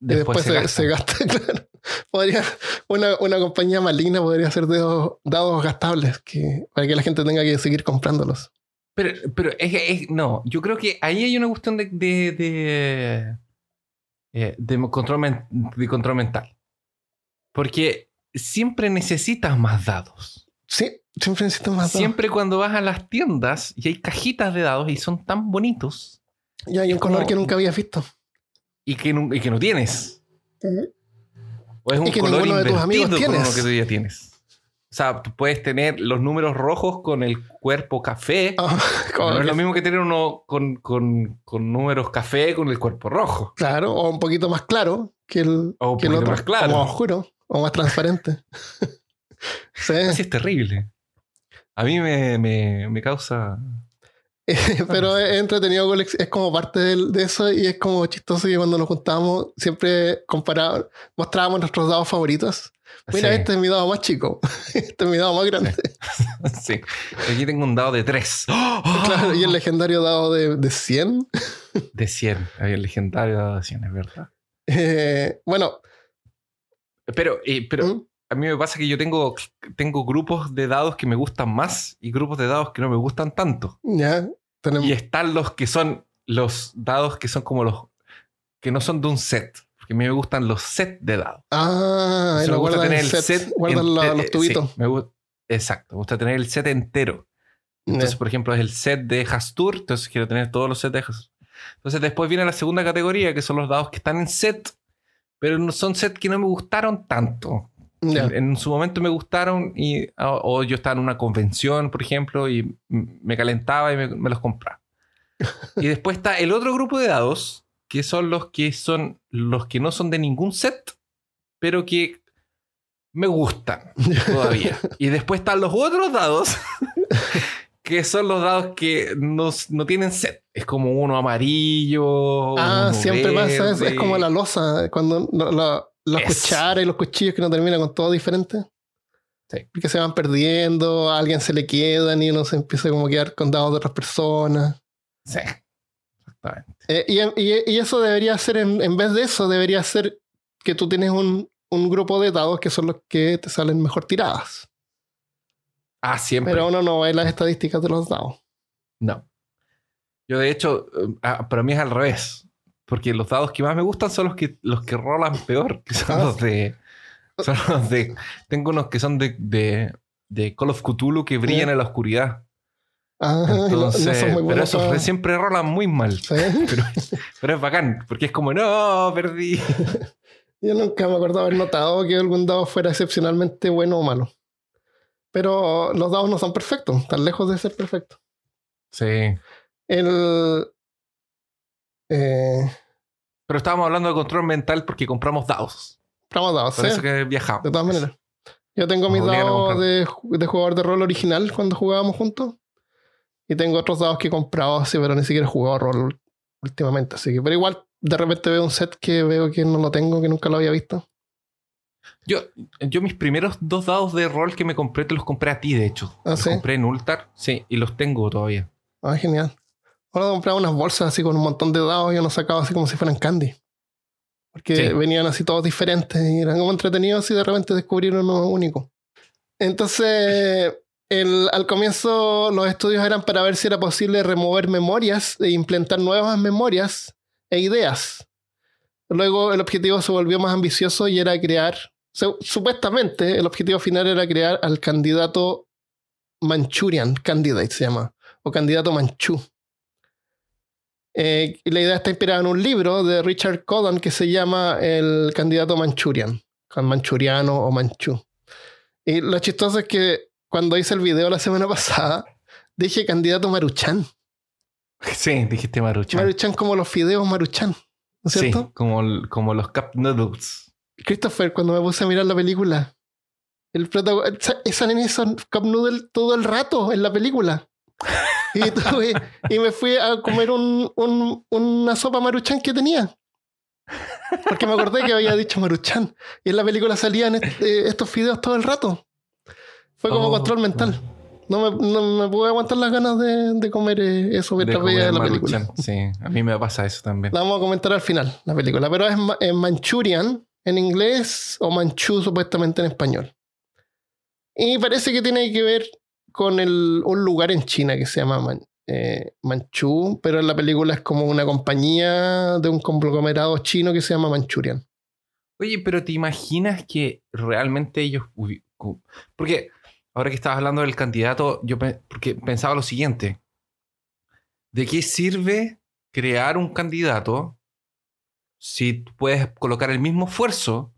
Y después, se, se gasta, claro. Podría, una, una compañía maligna podría hacer dados, dados gastables que, para que la gente tenga que seguir comprándolos. Pero, pero es, es- no, yo creo que ahí hay una cuestión de, de, de, eh, de control, de control mental. Porque siempre necesitas más dados. Sí, siempre necesito más dados. Siempre cuando vas a las tiendas y hay cajitas de dados y son tan bonitos Y hay un como- color que nunca habías visto. y que, nu- y que no tienes. O es un Y que color de tus amigos con uno tienes. que tú ya tienes. O sea, tú puedes tener los números rojos con el cuerpo café. Ah, no es lo mismo que tener uno con, con- con números café con el cuerpo rojo. Claro, o un poquito más claro que el, O un que el otro. más claro. O más oscuro, o más transparente. sí. Así es terrible. A mí me, me- me causa. Pero es entretenido, es como parte de eso y es como chistoso que cuando nos juntábamos siempre comparábamos, mostrábamos nuestros dados favoritos. Mira, Sí, este es mi dado más chico, este es mi dado más grande. sí. Aquí tengo un dado de 3. Claro, y el legendario dado de, de 100. De 100. Había el legendario dado de 100, es verdad. Eh, bueno, Pero, eh, pero ¿Mm? a mí me pasa que yo tengo, tengo grupos de dados que me gustan más y grupos de dados que no me gustan tanto. ya tenemos. Y están los que son los dados que son como los que no son de un set. Porque a mí me gustan los sets de dados. Ah, me gusta tener en el set, set. guardan la- los tubitos. sí, me gu- exacto, me gusta tener el set entero. Entonces, por ejemplo, es el set de Hastur, entonces quiero tener todos los sets de Hastur. Entonces, después viene la segunda categoría, que son los dados que están en set, pero son sets que no me gustaron tanto. En, en su momento me gustaron y, o, o yo estaba en una convención, por ejemplo, y me calentaba y me, me los compraba. y después está el otro grupo de dados, que son los que son los que no son de ningún set, pero que me gustan todavía. y después están los otros dados, que son los dados que no, no tienen set. Es como uno amarillo. Ah, uno siempre pasa eso. Es como la losa, cuando lo- lo- las cucharas y los cuchillos que no terminan con todo diferente. Sí. Porque se van perdiendo, a alguien se le quedan y uno se empieza como a quedar con dados de otras personas. Sí, exactamente. Eh, y, y- y eso debería ser, en, en vez de eso, debería ser que tú tienes un, un grupo de dados que son los que te salen mejor tiradas. Ah, siempre. Pero uno no ve las estadísticas de los dados. No. Yo, de hecho, eh, ah, para mí es al revés. Porque los dados que más me gustan son los que, los que rolan peor, que son Ah. los de. Son los de. Tengo unos que son de, de, de Call of Cthulhu que brillan en la oscuridad. Ah, no- no, Entonces, son muy pero esos re- siempre rolan muy mal. ¿Sí? Pero, pero es bacán, porque es como, no, perdí. Yo nunca me acuerdo haber notado que algún dado fuera excepcionalmente bueno o malo. Pero los dados no son perfectos, están lejos de ser perfectos. Sí. El. Eh, Pero estábamos hablando de control mental porque compramos dados. compramos dados, Por ¿sí? eso que viajamos. De todas maneras. Yo tengo Nos mis dados de, de jugador de rol original cuando jugábamos juntos. Y tengo otros dados que he comprado así, pero ni siquiera he jugado rol últimamente. Así que, pero igual, de repente veo un set que veo que no lo tengo, que nunca lo había visto. Yo, yo mis primeros dos dados de rol que me compré, te los compré a ti, de hecho. ¿Ah, los sí? compré en Ultar, sí, y los tengo todavía. Ah, genial. Ahora he comprado unas bolsas así con un montón de dados y unos sacados así como si fueran candy. Porque Sí. venían así todos diferentes y eran como entretenidos y de repente descubrieron uno único. Entonces, el- al comienzo los estudios eran para ver si era posible remover memorias e implantar nuevas memorias e ideas. Luego el objetivo se volvió más ambicioso y era crear, supuestamente el objetivo final era crear al candidato Manchurian Candidate, se llama, o candidato Manchú. Eh, la idea está inspirada en un libro de Richard Codan que se llama El candidato Manchurian, manchuriano o manchú. Y lo chistoso es que cuando hice el video la semana pasada, dije candidato Maruchan. Sí, dijiste Maruchan. Maruchan como los fideos Maruchan, ¿no es sí, cierto? como, el- como los Cup Noodles. Christopher, cuando me puse a mirar la película, el protagonista, esa nena hizo Cup Noodle todo el rato en la película. Y, tuve- y me fui a comer un- un- una sopa maruchan que tenía. Porque me acordé que había dicho maruchan. Y en la película salían est- eh, estos fideos todo el rato. Fue como Oh, control mental. No me, no me pude aguantar las ganas de, de comer eh, eso De mientras veía comer la película. Sí, a mí me pasa eso también. La vamos a comentar al final, la película. Pero es en Manchurian en inglés o Manchú supuestamente en español. Y parece que tiene que ver con el- un lugar en China que se llama eh, Manchú, pero en la película es como una compañía de un conglomerado chino que se llama Manchurian. Oye, pero ¿te imaginas que realmente ellos... Porque ahora que estabas hablando del candidato, yo porque pensaba lo siguiente. ¿De qué sirve crear un candidato si puedes colocar el mismo esfuerzo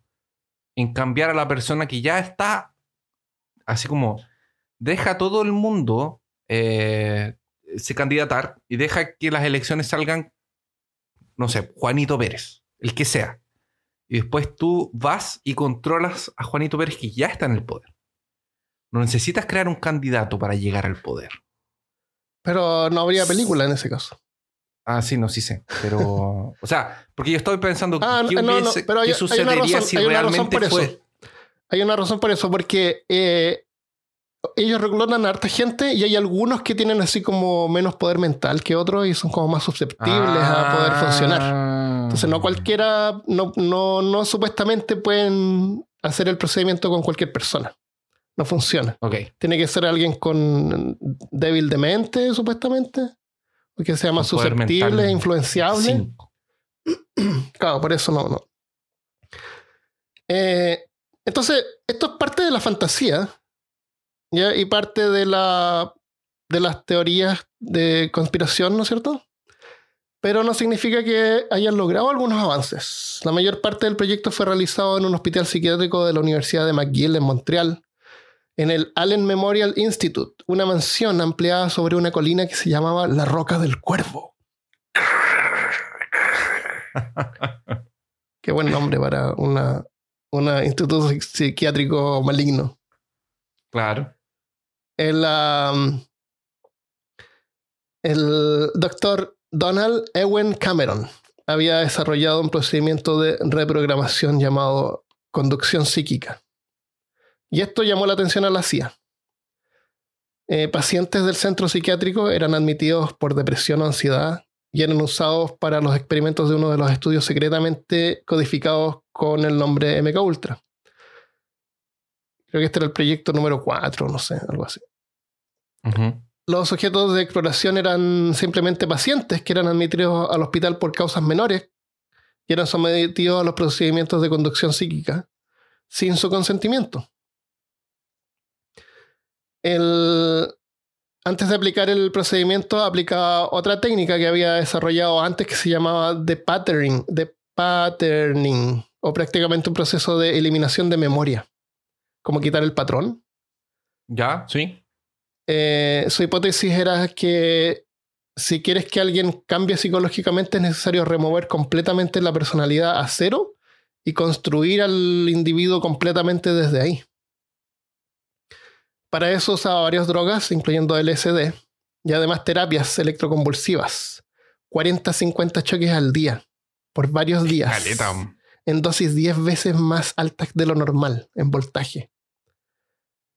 en cambiar a la persona que ya está? Así como, deja a todo el mundo eh, se candidatar y deja que las elecciones salgan, no sé, Juanito Pérez, el que sea. Y después tú vas y controlas a Juanito Pérez que ya está en el poder. No necesitas crear un candidato para llegar al poder. Pero no habría película en ese caso. Ah, sí, no, sí sé. Pero, o sea, porque yo estoy pensando, Ah, ¿qué, no, no, hubiese- pero hay, qué hay una sucedería razón, si hay una razón por eso. Hay una razón por eso, porque eh, ellos reclutan a harta gente y hay algunos que tienen así como menos poder mental que otros y son como más susceptibles a poder funcionar. Ah. Entonces no cualquiera, no, no, no supuestamente pueden hacer el procedimiento con cualquier persona. No funciona. Ok. Tiene que ser alguien con débil de mente, supuestamente. O que sea más Con poder susceptible, mental influenciable. Claro, por eso no, no. Eh, entonces, esto es parte de la fantasía ¿ya? y parte de, la, de las teorías de conspiración, ¿no es cierto? Pero no significa que hayan logrado algunos avances. La mayor parte del proyecto fue realizado en un hospital psiquiátrico de la Universidad de McGill en Montreal, en el Allen Memorial Institute, una mansión ampliada sobre una colina que se llamaba La Roca del Cuervo. Qué buen nombre para una, una instituto psi- psiquiátrico maligno. Claro. El, um, el doctor Donald Ewen Cameron había desarrollado un procedimiento de reprogramación llamado conducción psíquica. Y esto llamó la atención a la CIA. Eh, pacientes del centro psiquiátrico eran admitidos por depresión o ansiedad y eran usados para los experimentos de uno de los estudios secretamente codificados con el nombre MK Ultra. Creo que este era el proyecto número 4, no sé, algo así. Los sujetos de exploración eran simplemente pacientes que eran admitidos al hospital por causas menores y eran sometidos a los procedimientos de conducción psíquica sin su consentimiento. El, antes de aplicar el procedimiento, aplicaba otra técnica que había desarrollado antes que se llamaba the patterning, the patterning o prácticamente un proceso de eliminación de memoria, como quitar el patrón. Ya, sí. Eh, su hipótesis era que si quieres que alguien cambie psicológicamente es necesario remover completamente la personalidad a cero y construir al individuo completamente desde ahí. Para eso usaba varias drogas, incluyendo LSD, y además terapias electroconvulsivas. 40-50 choques al día, por varios días. En dosis 10 veces más altas de lo normal, en voltaje.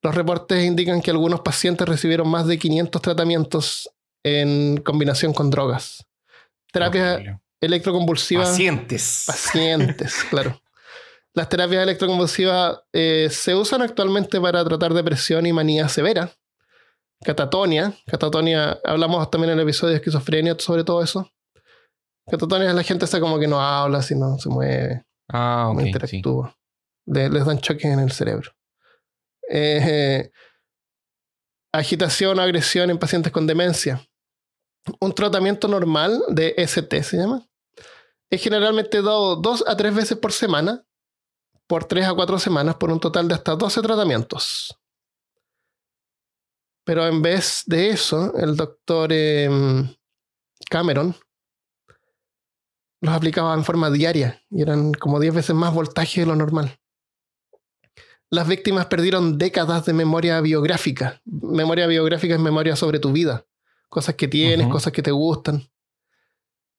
Los reportes indican que algunos pacientes recibieron más de 500 tratamientos en combinación con drogas. Terapia electroconvulsiva. Pacientes. Pacientes, claro. Las terapias electroconvulsivas eh, se usan actualmente para tratar depresión y manía severa. Catatonia. Catatonia, hablamos también en el episodio de esquizofrenia sobre todo eso. Catatonia es la gente está como que no habla, sino se mueve. Ah, no interactúa. les dan choques en el cerebro. Eh, agitación o agresión en pacientes con demencia. Un tratamiento normal de ST se llama. Es generalmente dado dos a tres veces por semana, por tres a cuatro semanas, por un total de hasta 12 tratamientos. Pero en vez de eso, el doctor em, Cameron los aplicaba en forma diaria y eran como 10 veces más voltaje de lo normal las víctimas perdieron décadas de memoria biográfica. Memoria biográfica es memoria sobre tu vida. Cosas que tienes, cosas que te gustan.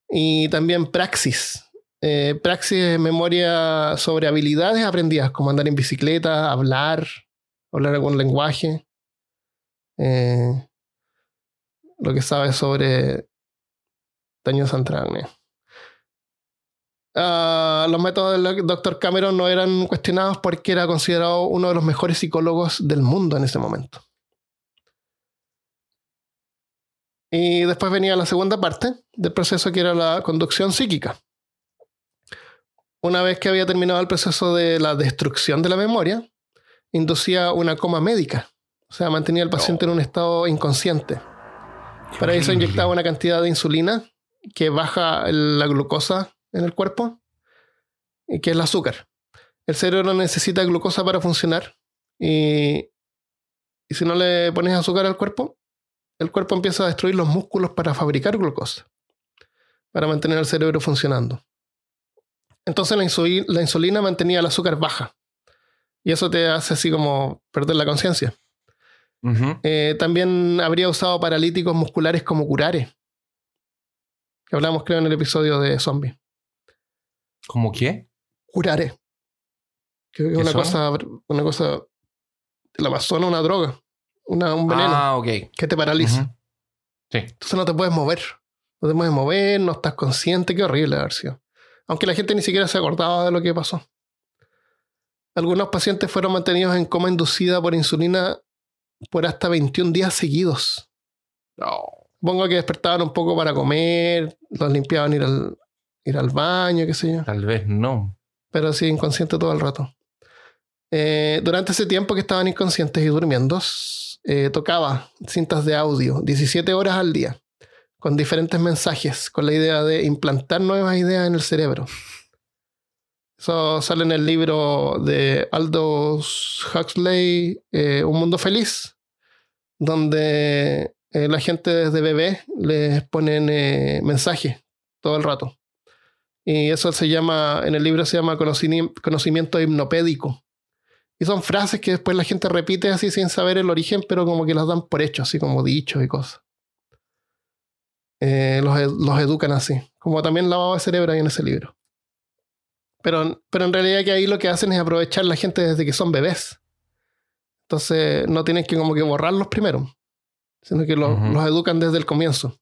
Y también praxis. Eh, praxis es memoria sobre habilidades aprendidas, como andar en bicicleta, hablar, hablar algún lenguaje. Eh, lo que sabes sobre daño central. Ah, los métodos del Dr. Cameron no eran cuestionados porque era considerado uno de los mejores psicólogos del mundo en ese momento. Y después venía la segunda parte del proceso que era la conducción psíquica. Una vez que había terminado el proceso de la destrucción de la memoria, inducía una coma médica. O sea, mantenía al paciente en un estado inconsciente. Para eso inyectaba una cantidad de insulina que baja la glucosa en el cuerpo, que es el azúcar. El cerebro necesita glucosa para funcionar y, y si no le pones azúcar al cuerpo, el cuerpo empieza a destruir los músculos para fabricar glucosa, para mantener el cerebro funcionando. Entonces la, insulina, mantenía el azúcar baja y eso te hace así como perder la conciencia. Eh, también habría usado paralíticos musculares como curares, que hablamos creo en el episodio de zombies. ¿Cómo qué? Curare. Que es una cosa, una cosa del Amazonas, una droga, una, un veneno. Ah, ok. Que te paraliza. Sí. Entonces no te puedes mover. No te puedes mover, no estás consciente. Qué horrible haber sido. Aunque la gente ni siquiera se acordaba de lo que pasó. Algunos pacientes fueron mantenidos en coma inducida por insulina por hasta 21 días seguidos. Supongo que despertaban un poco para comer, los limpiaban ir al, ir al baño, qué sé yo. Tal vez no. Pero sí, inconsciente todo el rato. Eh, durante ese tiempo que estaban inconscientes y durmiendo, eh, tocaba cintas de audio 17 horas al día, con diferentes mensajes, con la idea de implantar nuevas ideas en el cerebro. Eso sale en el libro de Aldous Huxley, eh, Un Mundo Feliz, donde la gente desde bebé les ponen mensajes todo el rato. Y eso se llama, en el libro se llama conocimiento hipnopédico. Y son frases que después la gente repite así sin saber el origen, pero como que las dan por hecho, así como dichos y cosas. Eh, los, los, educan así. Como también lavado de cerebro ahí en ese libro. Pero, pero en realidad que ahí lo que hacen es aprovechar la gente desde que son bebés. Entonces no tienen que como que borrarlos primero, sino que los educan desde el comienzo.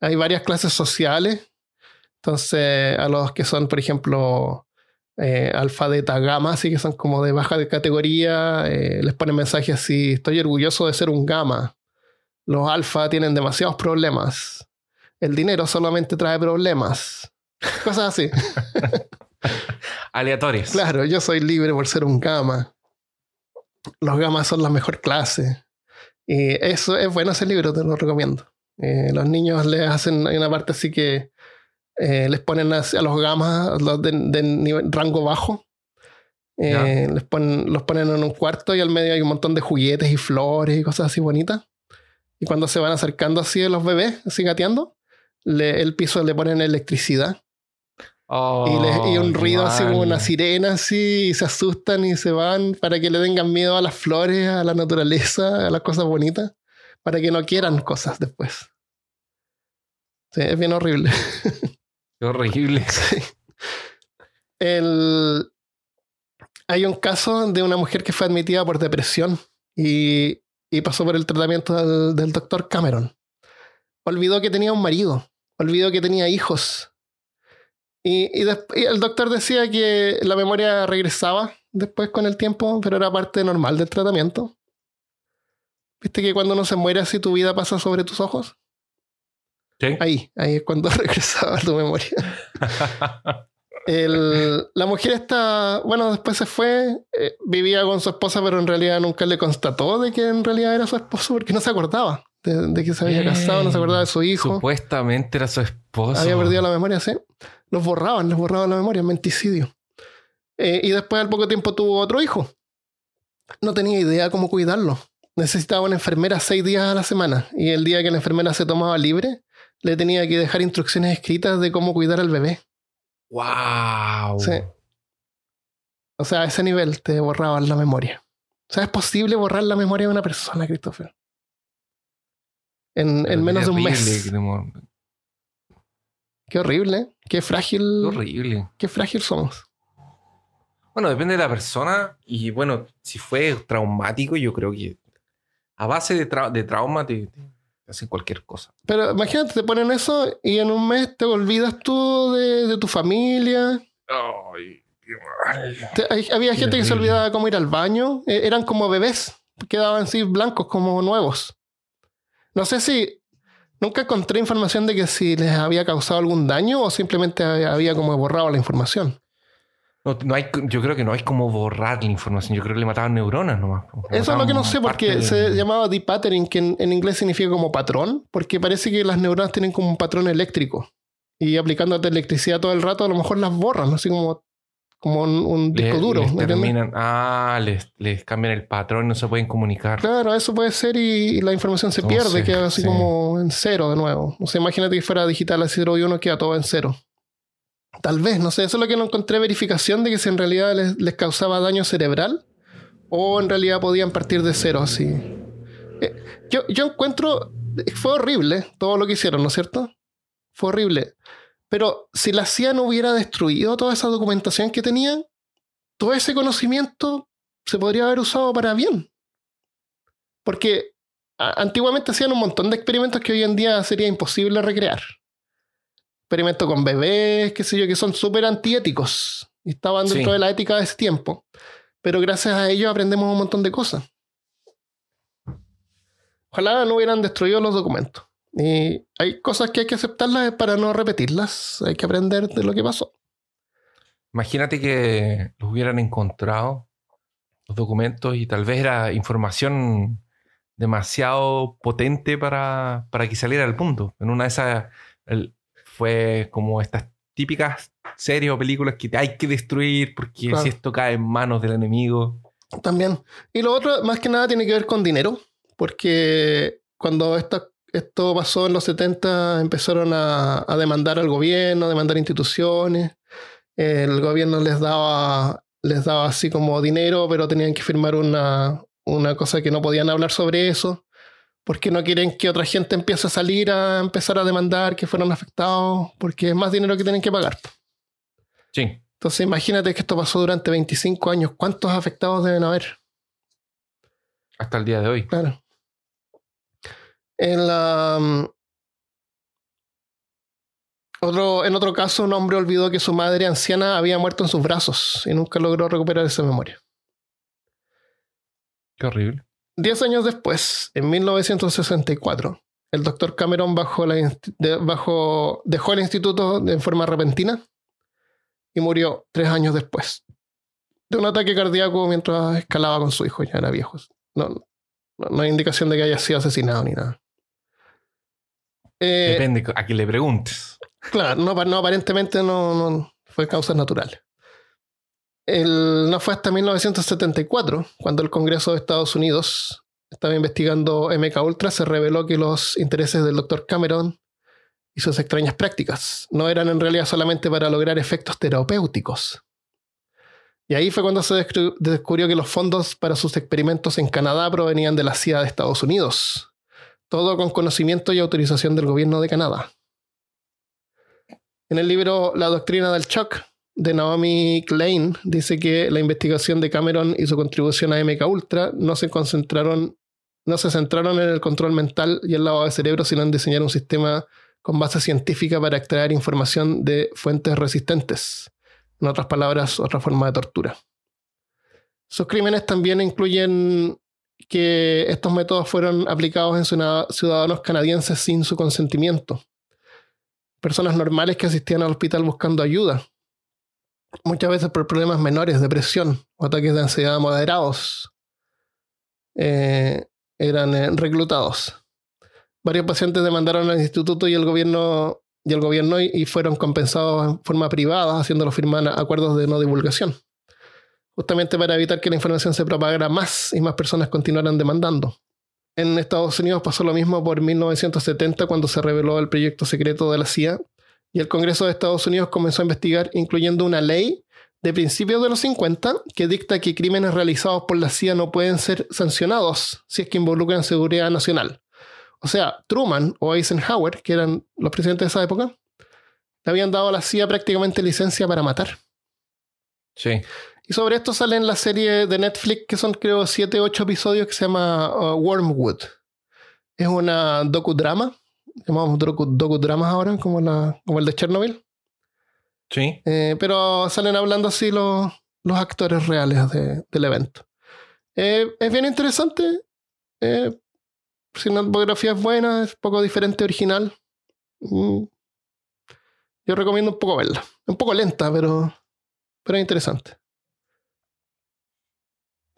Hay varias clases sociales entonces, a los que son, por ejemplo, eh, alfa, beta, gamma, así que son como de baja de categoría, eh, les ponen mensajes así, estoy orgulloso de ser un gamma. Los alfa tienen demasiados problemas. El dinero solamente trae problemas. Cosas así. Aleatorias. Claro, yo soy libre por ser un gamma. Los gamas son la mejor clase. Y eso es bueno ese libro, te lo recomiendo. Eh, los niños les hacen, hay una parte así que eh, les ponen a, a los gamas, los de, de nivel- rango bajo, eh, les ponen, los ponen en un cuarto y al medio hay un montón de juguetes y flores y cosas así bonitas. Y cuando se van acercando así de los bebés, así gateando, le- el piso le ponen electricidad. Y, le- y un Oh, ruido así como una sirena así, y se asustan y se van para que le tengan miedo a las flores, a la naturaleza, a las cosas bonitas, para que no quieran cosas después. Sí, es bien horrible. Qué horrible. Sí. El... Hay un caso de una mujer que fue admitida por depresión y, y pasó por el tratamiento del, del doctor Cameron. Olvidó que tenía un marido, olvidó que tenía hijos. Y, y desp- y el doctor decía que la memoria regresaba después con el tiempo, pero era parte normal del tratamiento. ¿Viste que cuando uno se muere así tu vida pasa sobre tus ojos? Sí. Ahí, ahí es cuando regresaba tu memoria. El- la mujer está, bueno, después se fue, eh, vivía con su esposa, pero en realidad nunca le constató de que en realidad era su esposo porque no se acordaba de, de que se había casado, no se acordaba de su hijo, Supuestamente era su esposo. había perdido la memoria, sí. Los borraban, les borraban la memoria, menticidio. Eh, y después al poco tiempo tuvo otro hijo. No tenía idea cómo cuidarlo. Necesitaba una enfermera seis días a la semana y el día que la enfermera se tomaba libre, le tenía que dejar instrucciones escritas de cómo cuidar al bebé. ¡Wow! Sí. O sea, a ese nivel te borraban la memoria. O sea, es posible borrar la memoria de una persona, Christopher. En, en menos de un mes. Qué horrible, Qué frágil. Qué horrible. Qué frágil somos. Bueno, depende de la persona. Y bueno, si fue traumático, yo creo que a base de, tra- de trauma te, te hacen cualquier cosa. Pero imagínate, te ponen eso y en un mes te olvidas tú de, de tu familia. Ay, qué mal. Te- hay- había gente que se olvidaba cómo ir al baño. Eh, eran como bebés. Quedaban así blancos, como nuevos. No sé si. Nunca encontré información de que si les había causado algún daño o simplemente había como borrado la información. No, no hay, yo creo que no hay como borrar la información. Yo creo que le mataban neuronas nomás. Le Eso es lo que no sé porque se llamaba depattering, que en, en inglés significa como patrón, porque parece que las neuronas tienen como un patrón eléctrico. Y aplicándote electricidad todo el rato, a lo mejor las borran, así como, como un, un le- disco duro. les terminan, ah, les, les cambian el patrón no se pueden comunicar. Claro, eso puede ser y, y la información se No pierde, queda así sí. como en cero de nuevo. O sea, imagínate que fuera digital a 0 y 1, queda todo en cero. Tal vez, no sé, eso es lo que no encontré verificación de que si en realidad les, les causaba daño cerebral o en realidad podían partir de cero así. Eh, yo, yo encuentro, fue horrible todo lo que hicieron, ¿no es cierto? Fue horrible. Pero si la CIA no hubiera destruido toda esa documentación que tenían, todo ese conocimiento se podría haber usado para bien. Porque antiguamente hacían un montón de experimentos que hoy en día sería imposible recrear. Experimentos con bebés, qué sé yo, que son súper antiéticos. Y estaban dentro Sí. de la ética de ese tiempo. Pero gracias a ellos aprendemos un montón de cosas. Ojalá no hubieran destruido los documentos. Y hay cosas que hay que aceptarlas para no repetirlas. Hay que aprender de lo que pasó. Imagínate que los hubieran encontrado los documentos y tal vez era información demasiado potente para, para que saliera al mundo. En una de esas el- fue como estas típicas series o películas que hay que destruir porque Claro. si esto cae en manos del enemigo. También. Y lo otro, más que nada, tiene que ver con dinero, porque cuando esto, esto pasó en los 70, empezaron a, a demandar al gobierno, a demandar instituciones. El gobierno les daba, les daba así como dinero, pero tenían que firmar una, una cosa que no podían hablar sobre eso, porque no quieren que otra gente empiece a salir a empezar a demandar que fueron afectados, porque es más dinero que tienen que pagar. Sí. Entonces imagínate que esto pasó durante 25 años. ¿Cuántos afectados deben haber? Hasta el día de hoy. Claro. En, la, mm, otro, en otro caso, un hombre olvidó que su madre anciana había muerto en sus brazos y nunca logró recuperar esa memoria. Qué horrible. Diez años después, en 1964, el doctor Cameron bajó la de- bajó- dejó el instituto de forma repentina y murió tres años después de un ataque cardíaco mientras escalaba con su hijo, ya era viejo. No, no, no hay indicación de que haya sido asesinado ni nada. Eh, Depende a quién le preguntes. Claro, no, no, aparentemente no, no fue causas naturales. El- no fue hasta 1974, cuando el Congreso de Estados Unidos estaba investigando MK Ultra, se reveló que los intereses del Dr. Cameron y sus extrañas prácticas no eran en realidad solamente para lograr efectos terapéuticos. Y ahí fue cuando se descubrió que los fondos para sus experimentos en Canadá provenían de la CIA de Estados Unidos. Todo con conocimiento y autorización del gobierno de Canadá. En el libro La doctrina del shock de Naomi Klein dice que la investigación de Cameron y su contribución a MK Ultra no se concentraron, no se centraron en el control mental y el lavado de cerebro, sino en diseñar un sistema con base científica para extraer información de fuentes resistentes. En otras palabras, otra forma de tortura. Sus crímenes también incluyen que estos métodos fueron aplicados en ciudad- ciudadanos canadienses sin su consentimiento. Personas normales que asistían al hospital buscando ayuda, muchas veces por problemas menores, depresión o ataques de ansiedad moderados, eh, eran eh, reclutados. Varios pacientes demandaron al instituto y el gobierno y el gobierno y, y fueron compensados en forma privada, haciéndolo firmar acuerdos de no divulgación, justamente para evitar que la información se propagara más y más personas continuaran demandando. En Estados Unidos pasó lo mismo por 1970 cuando se reveló el proyecto secreto de la CIA y el Congreso de Estados Unidos comenzó a investigar incluyendo una ley de principios de los 50 que dicta que crímenes realizados por la CIA no pueden ser sancionados si es que involucran seguridad nacional. O sea, Truman o Eisenhower, que eran los presidentes de esa época, le habían dado a la CIA prácticamente licencia para matar. Sí. Y sobre esto sale en la serie de Netflix, que son creo 7 o 8 episodios, que se llama uh, Wormwood. Es una docudrama, llamamos docu, docudramas ahora, como, la, como el de Chernobyl. Sí. Eh, pero salen hablando así los, los actores reales de- del evento. Eh, es bien interesante. Eh, cinematografía es buena, es poco diferente, original. Mm. Yo recomiendo un poco verla. Un poco lenta, pero, pero es interesante.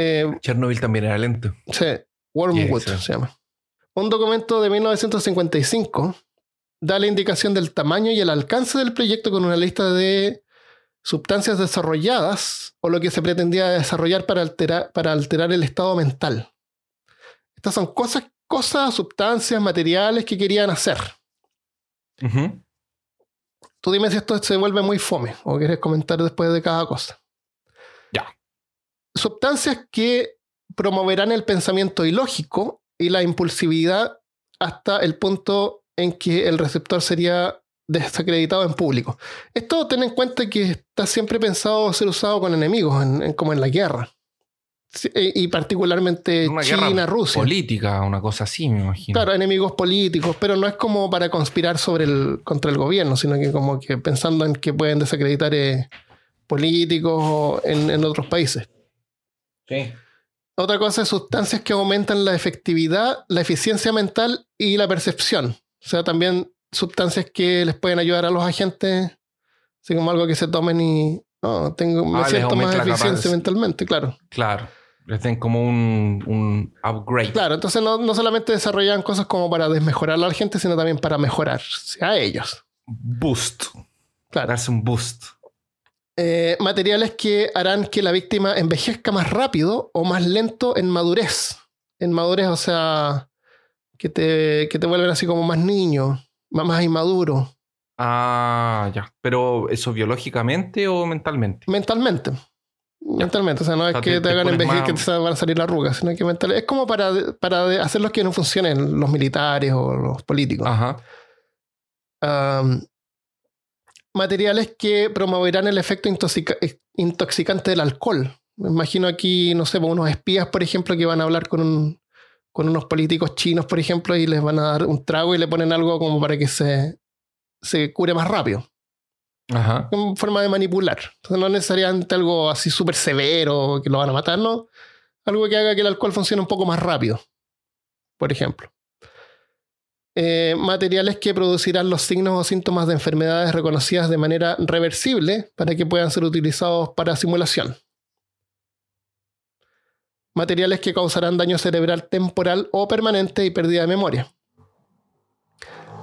Eh, Chernobyl también era lento. Sí, Wormwood se llama. Un documento de 1955 da la indicación del tamaño y el alcance del proyecto con una lista de sustancias desarrolladas o lo que se pretendía desarrollar para alterar, para alterar el estado mental. Estas son cosas, cosas, sustancias, materiales que querían hacer. Tú dime si esto se vuelve muy fome o quieres comentar después de cada cosa. Sustancias que promoverán el pensamiento ilógico y la impulsividad hasta el punto en que el receptor sería desacreditado en público. Esto ten en cuenta que está siempre pensado ser usado con enemigos, en- en- como en la guerra. Sí, Y y particularmente Una China, Rusia. política, una cosa así, me imagino. Claro, enemigos políticos, pero no es como para conspirar sobre el, contra el gobierno, sino que como que pensando en que pueden desacreditar eh, políticos en otros países. Sí. Otra cosa es sustancias que aumentan la efectividad, la eficiencia mental y la percepción. O sea, también sustancias que les pueden ayudar a los agentes, así como algo que se tomen y no, tengo, me Ah, siento más capac- mentalmente, claro. Claro. Les den como un, un upgrade. Claro, entonces no, no solamente desarrollan cosas como para desmejorar a la gente, sino también para mejorarse a ellos. Boost. Claro. Darse un boost. Eh, materiales que harán que la víctima envejezca más rápido o más lento en madurez. En madurez, o sea, que te, que te vuelven así como más niño, más, más inmaduro, Ah, ya. Pero eso biológicamente o mentalmente. mentalmente. Mentalmente, o sea, no es sea, que te- hagan envejecer más- que te van a salir las arrugas, sino que mental, es como para, para hacer los que no funcionen, los militares o los políticos. Ajá. Um, materiales que promoverán el efecto intoxica- intoxicante del alcohol. Me imagino aquí, no sé, pues, unos espías, por ejemplo, que van a hablar con, un- con unos políticos chinos, por ejemplo, y les van a dar un trago y le ponen algo como para que se, se cure más rápido. Ajá. En forma de manipular. Entonces, no necesariamente algo así súper severo que lo van a matar, ¿no? Algo que haga que el alcohol funcione un poco más rápido. Por ejemplo. Eh, materiales que producirán los signos o síntomas de enfermedades reconocidas de manera reversible para que puedan ser utilizados para simulación. Materiales que causarán daño cerebral temporal o permanente y pérdida de memoria.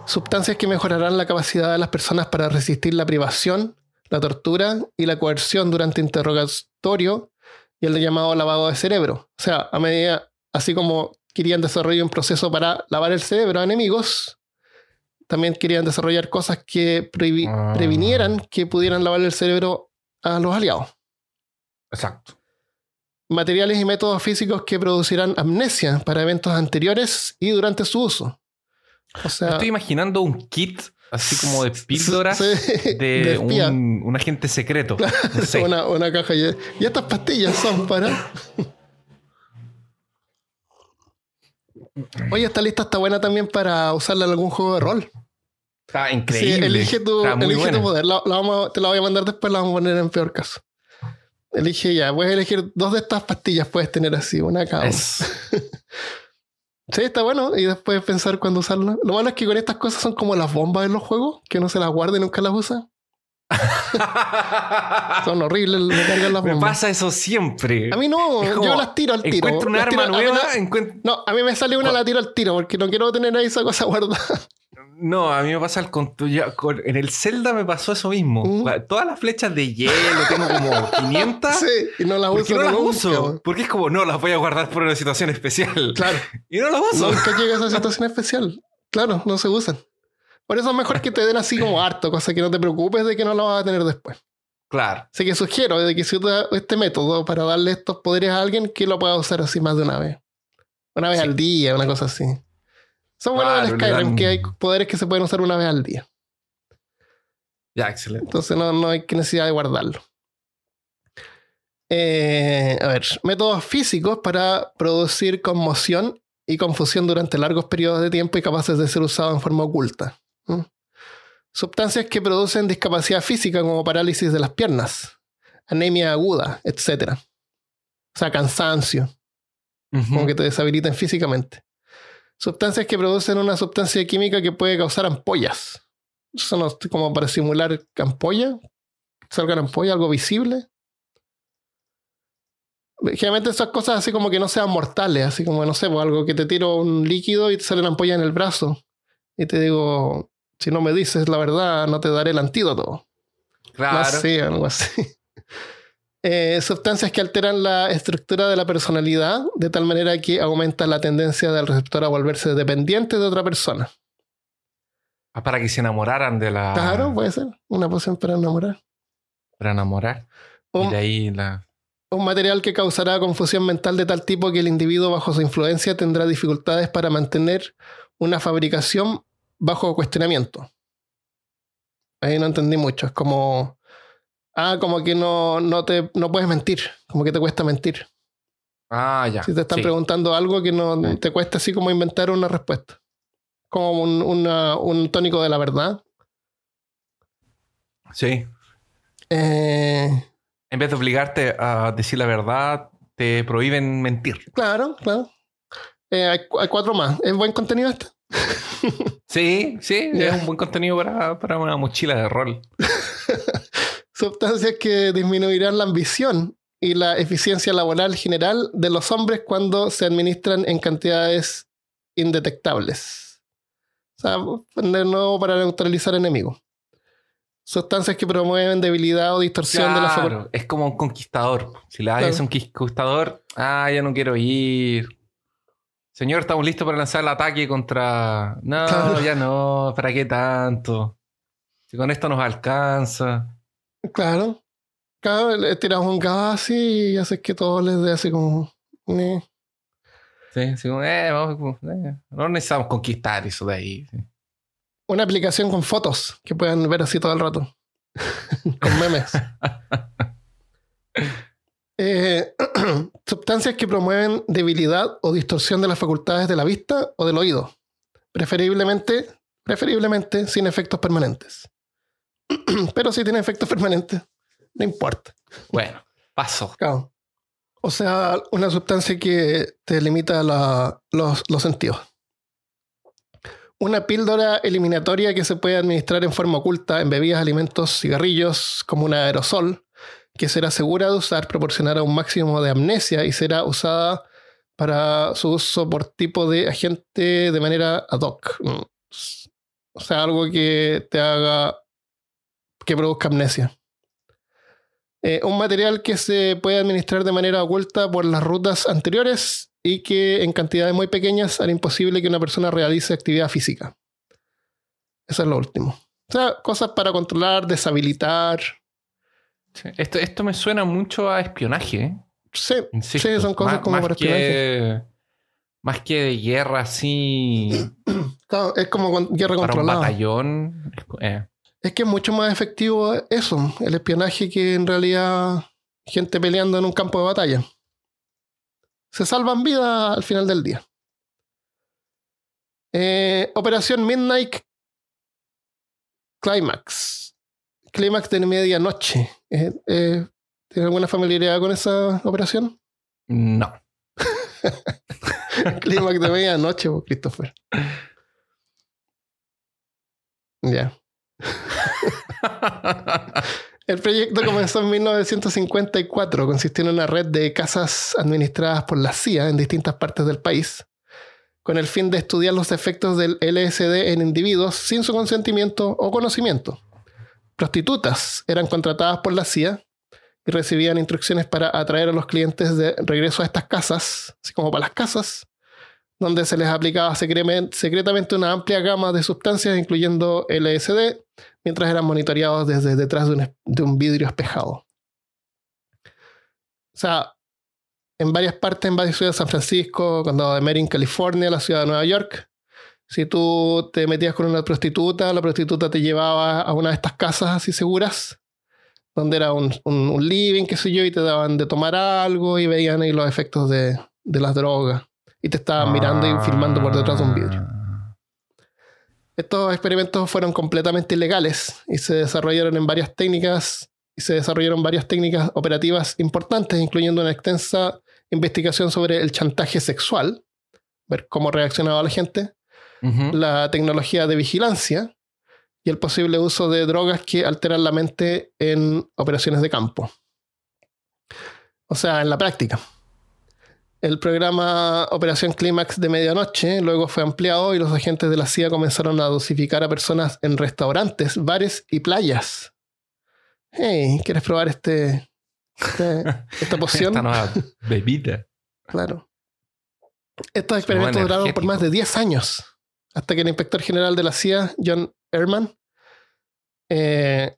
Sustancias que mejorarán la capacidad de las personas para resistir la privación, la tortura y la coerción durante interrogatorio y el llamado lavado de cerebro. O sea, a medida, así como querían desarrollar un proceso para lavar el cerebro a enemigos, también querían desarrollar cosas que Ah. previnieran que pudieran lavar el cerebro a los aliados. Exacto. Materiales y métodos físicos que producirán amnesia para eventos anteriores y durante su uso. O Me sea, estoy imaginando un kit así como de píldoras sí, de, de un, un agente secreto. Sé. una, una caja y, y estas pastillas son para. Oye, esta lista está buena también para usarla en algún juego de rol. Está Sí, increíble. elige tu, elige tu poder. La- la vamos a- te la voy a mandar después, la vamos a poner en peor caso. Elige ya. Puedes elegir dos de estas pastillas, puedes tener así, una cada. Es- Sí, está bueno. Y después pensar cuándo usarla. Lo malo es que con estas cosas son como las bombas en los juegos, que uno se las guarda y nunca las usa. Son horribles, me cargan las Me bombas. pasa eso siempre. A mí no, como, yo las tiro al tiro. Encuentro un arma tiro- a mí nueva, no-. No, a mí me sale una, la tiro al tiro, porque no quiero tener ahí esa cosa guardada. No, a mí me pasa con- En el Zelda me pasó eso mismo. Mm. Todas las flechas de hielo, tengo como 500. Sí, y no las ¿Por uso qué no las uso? Porque es como, no, las voy a guardar por una situación especial. Claro, Y no las uso. nunca llega a esa situación especial. Claro, no se usan. Por eso es mejor que te den así como harto, cosa que no te preocupes de que no lo vas a tener después. Claro. Así que sugiero de que si usas este método para darle estos poderes a alguien, que lo pueda usar así más de una vez. Una vez Sí. al día, una cosa así. Son buenos Claro, le Skyrim, que hay poderes que se pueden usar una vez al día. Ya, excelente. Entonces no, no hay necesidad de guardarlo. Eh, a ver, métodos físicos para producir conmoción y confusión durante largos periodos de tiempo y capaces de ser usados en forma oculta. ¿Mm? Sustancias que producen discapacidad física como parálisis de las piernas, anemia aguda, etc. O sea, cansancio, como que te deshabilitan físicamente. Sustancias que producen una sustancia química que puede causar ampollas. Eso no como para simular ampolla. Salgan ampollas, algo visible. Generalmente esas cosas así como que no sean mortales, así como, no sé, pues algo que te tiro un líquido y te sale una ampolla en el brazo. Y te digo, si no me dices la verdad, no te daré el antídoto. Claro. Algo así. Eh, sustancias que alteran la estructura de la personalidad de tal manera que aumenta la tendencia del receptor a volverse dependiente de otra persona. Ah, Para que se enamoraran de la. Claro, puede ser. Una poción para enamorar. Para enamorar. Y de ahí la. un material que causará confusión mental de tal tipo que el individuo bajo su influencia tendrá dificultades para mantener una fabricación bajo cuestionamiento. Ahí no entendí mucho. Es como. Ah, como que no, no, te, no puedes mentir. Como que te cuesta mentir. Ah, ya. Si te están Sí. preguntando algo que no Sí. te cuesta así como inventar una respuesta. Como un, una- un tónico de la verdad. Sí. Eh, En vez de obligarte a decir la verdad, te prohíben mentir. claro, claro. Eh, hay, hay cuatro más. ¿Es buen contenido este? Sí, sí. Es un buen contenido para, para una mochila de rol. Sustancias que disminuirán la ambición y la eficiencia laboral general de los hombres cuando se administran en cantidades indetectables. O sea, de nuevo para neutralizar enemigos. Sustancias que promueven debilidad o distorsión de la facultad. Es como un conquistador. Si le das Claro. a un conquistador, ah, ya no quiero ir. Señor, estamos listos para lanzar el ataque contra. No, Claro. ya no, ¿para qué tanto? Si con esto nos alcanza. Claro. Claro, le tiras un gas así y haces que todo les dé así como. eh. Sí, así como, eh, vamos, eh, no necesitamos conquistar eso de ahí. sí. Una aplicación con fotos que puedan ver así todo el rato. con memes. Eh, sustancias que promueven debilidad o distorsión de las facultades de la vista o del oído. Preferiblemente, preferiblemente sin efectos permanentes. Pero si tiene efectos permanentes, no importa. Bueno, paso. Claro. O sea, una sustancia que te limita la- los, los sentidos. Una píldora eliminatoria que se puede administrar en forma oculta en bebidas, alimentos, cigarrillos, como un aerosol, que será segura de usar, proporcionará un máximo de amnesia y será usada para su uso por tipo de agente de manera ad hoc. Mm. O sea, algo que te haga que produzca amnesia. Eh, un material que se puede administrar de manera oculta por las rutas anteriores y que en cantidades muy pequeñas hará imposible que una persona realice actividad física. Eso es lo último. O sea, cosas para controlar, deshabilitar. Sí. Esto, esto me suena mucho a espionaje. ¿eh? Sí, Insisto, sí son cosas más- como más para espionaje. que, más que de guerra así Claro, es como con- guerra para un controlada. batallón. eh, Es que es mucho más efectivo eso, el espionaje, que en realidad gente peleando en un campo de batalla. Se salvan vidas al final del día. Eh, Operación Midnight Climax. Clímax de medianoche. Eh, eh, ¿Tiene alguna familiaridad con esa operación? no. Clímax de medianoche, po, Christopher. Ya. El proyecto comenzó en 1954. Consistió en una red de casas administradas por la CIA en distintas partes del país, con el fin de estudiar los efectos del LSD en individuos sin su consentimiento o conocimiento. Prostitutas eran contratadas por la CIA y recibían instrucciones para atraer a los clientes de regreso a estas casas, así como para las casas, donde se les aplicaba secretamente una amplia gama de sustancias, incluyendo LSD, mientras eran monitoreados desde detrás de un, es- de un vidrio espejado. O sea, en varias partes, en varias ciudades, San Francisco, Condado de Marin, California, la ciudad de Nueva York, si tú te metías con una prostituta, la prostituta te llevaba a una de estas casas así seguras, donde era un, un- un living, qué sé yo, y te daban de tomar algo y veían ahí los efectos de, de las drogas. Y te estaban mirando y filmando por detrás de un vidrio. Ah. Estos experimentos fueron completamente ilegales y se desarrollaron en varias técnicas y se desarrollaron varias técnicas operativas importantes, incluyendo una extensa investigación sobre el chantaje sexual, ver cómo reaccionaba la gente, La tecnología de vigilancia y el posible uso de drogas que alteran la mente en operaciones de campo. O sea, en la práctica. El programa Operación Clímax de Medianoche luego fue ampliado y los agentes de la CIA comenzaron a dosificar a personas en restaurantes, bares y playas. Hey, ¿quieres probar este, este- esta poción? Esta nueva bebida. Claro. Estos experimentos duraron por más de 10 años, hasta que el inspector general de la CIA, John Ehrman, eh,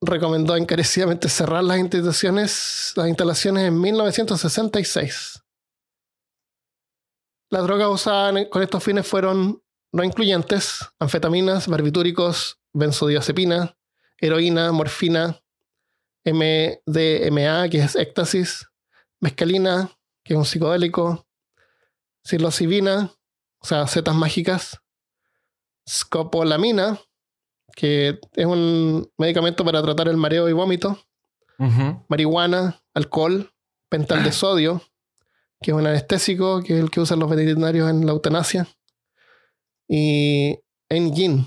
recomendó encarecidamente cerrar las instituciones, las instalaciones en 1966. Las drogas usadas con estos fines fueron no incluyentes, anfetaminas, barbitúricos, benzodiazepina, heroína, morfina, MDMA, que es éxtasis, mescalina, que es un psicodélico, psilocibina, o sea, setas mágicas, scopolamina, que es un medicamento para tratar el mareo y vómito, marihuana, alcohol, pental de sodio, que es un anestésico, que es el que usan los veterinarios en la eutanasia, y engin,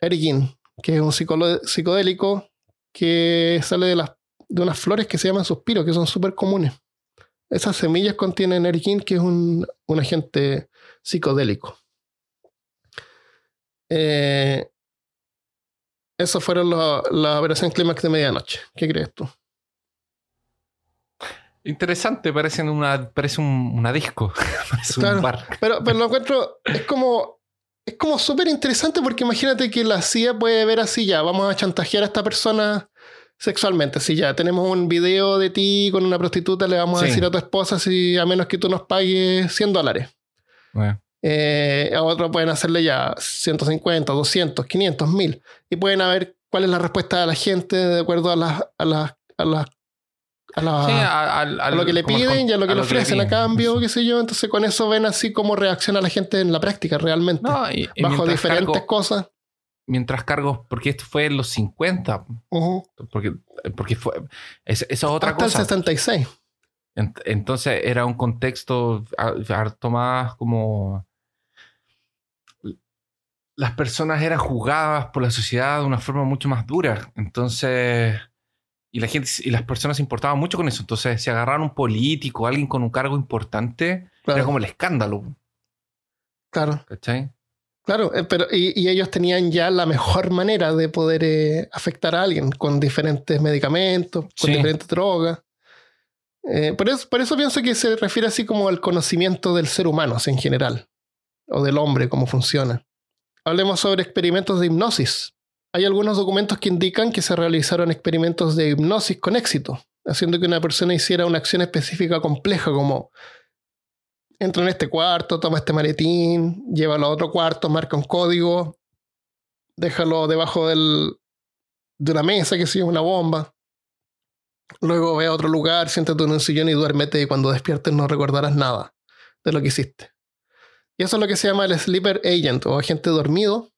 ergin, que es un psicodélico que sale de, las, de unas flores que se llaman suspiros, que son súper comunes. Esas semillas contienen ergin, que es un, un agente psicodélico. Eh, eso fueron lo- la operación Clímax de medianoche. ¿Qué crees tú? Interesante, parece una, parece un- una disco. parece Claro. un bar. Pero, pero lo encuentro, es como, es como súper interesante porque imagínate que la CIA puede ver así ya, vamos a chantajear a esta persona sexualmente. Si ya tenemos un video de ti con una prostituta, le vamos a decir a tu esposa si a menos que tú nos pagues 100 dólares. Bueno, Eh, a otro pueden hacerle ya 150, 200, 500, 1000. Y pueden ver cuál es la respuesta de la gente de acuerdo a las... A las, a las a sí, a, a al- lo que le piden y a lo que le ofrecen a cambio, qué sé yo. Entonces con eso ven así cómo reacciona la gente en la práctica realmente. No, y- y bajo diferentes cargo- cosas. mientras cargos, porque esto fue en los 50, Ujú. porque, porque fue, es- esa es otra Hasta cosa. el 76. Ent- Entonces era un contexto harto más como... Las personas eran juzgadas por la sociedad de una forma mucho más dura. Entonces... Y la gente y las personas se importaban mucho con eso. Entonces, si agarraron un político, alguien con un cargo importante, Claro. era como el escándalo. Claro. ¿Cachai? Claro, eh, pero y, y ellos tenían ya la mejor manera de poder eh, afectar a alguien con diferentes medicamentos, con Sí. diferentes drogas. Eh, por, eso, pienso que se refiere así como al conocimiento del ser humano en general, o del hombre, cómo funciona. Hablemos sobre experimentos de hipnosis. Hay algunos documentos que indican que se realizaron experimentos de hipnosis con éxito, haciendo que una persona hiciera una acción específica compleja como entra en este cuarto, toma este maletín, llévalo a otro cuarto, marca un código, déjalo debajo del, de una mesa que sigue una bomba. Luego ve a otro lugar, siéntate en un sillón y duérmete y cuando despiertes no recordarás nada de lo que hiciste. Y eso es lo que se llama el sleeper agent o agente dormido,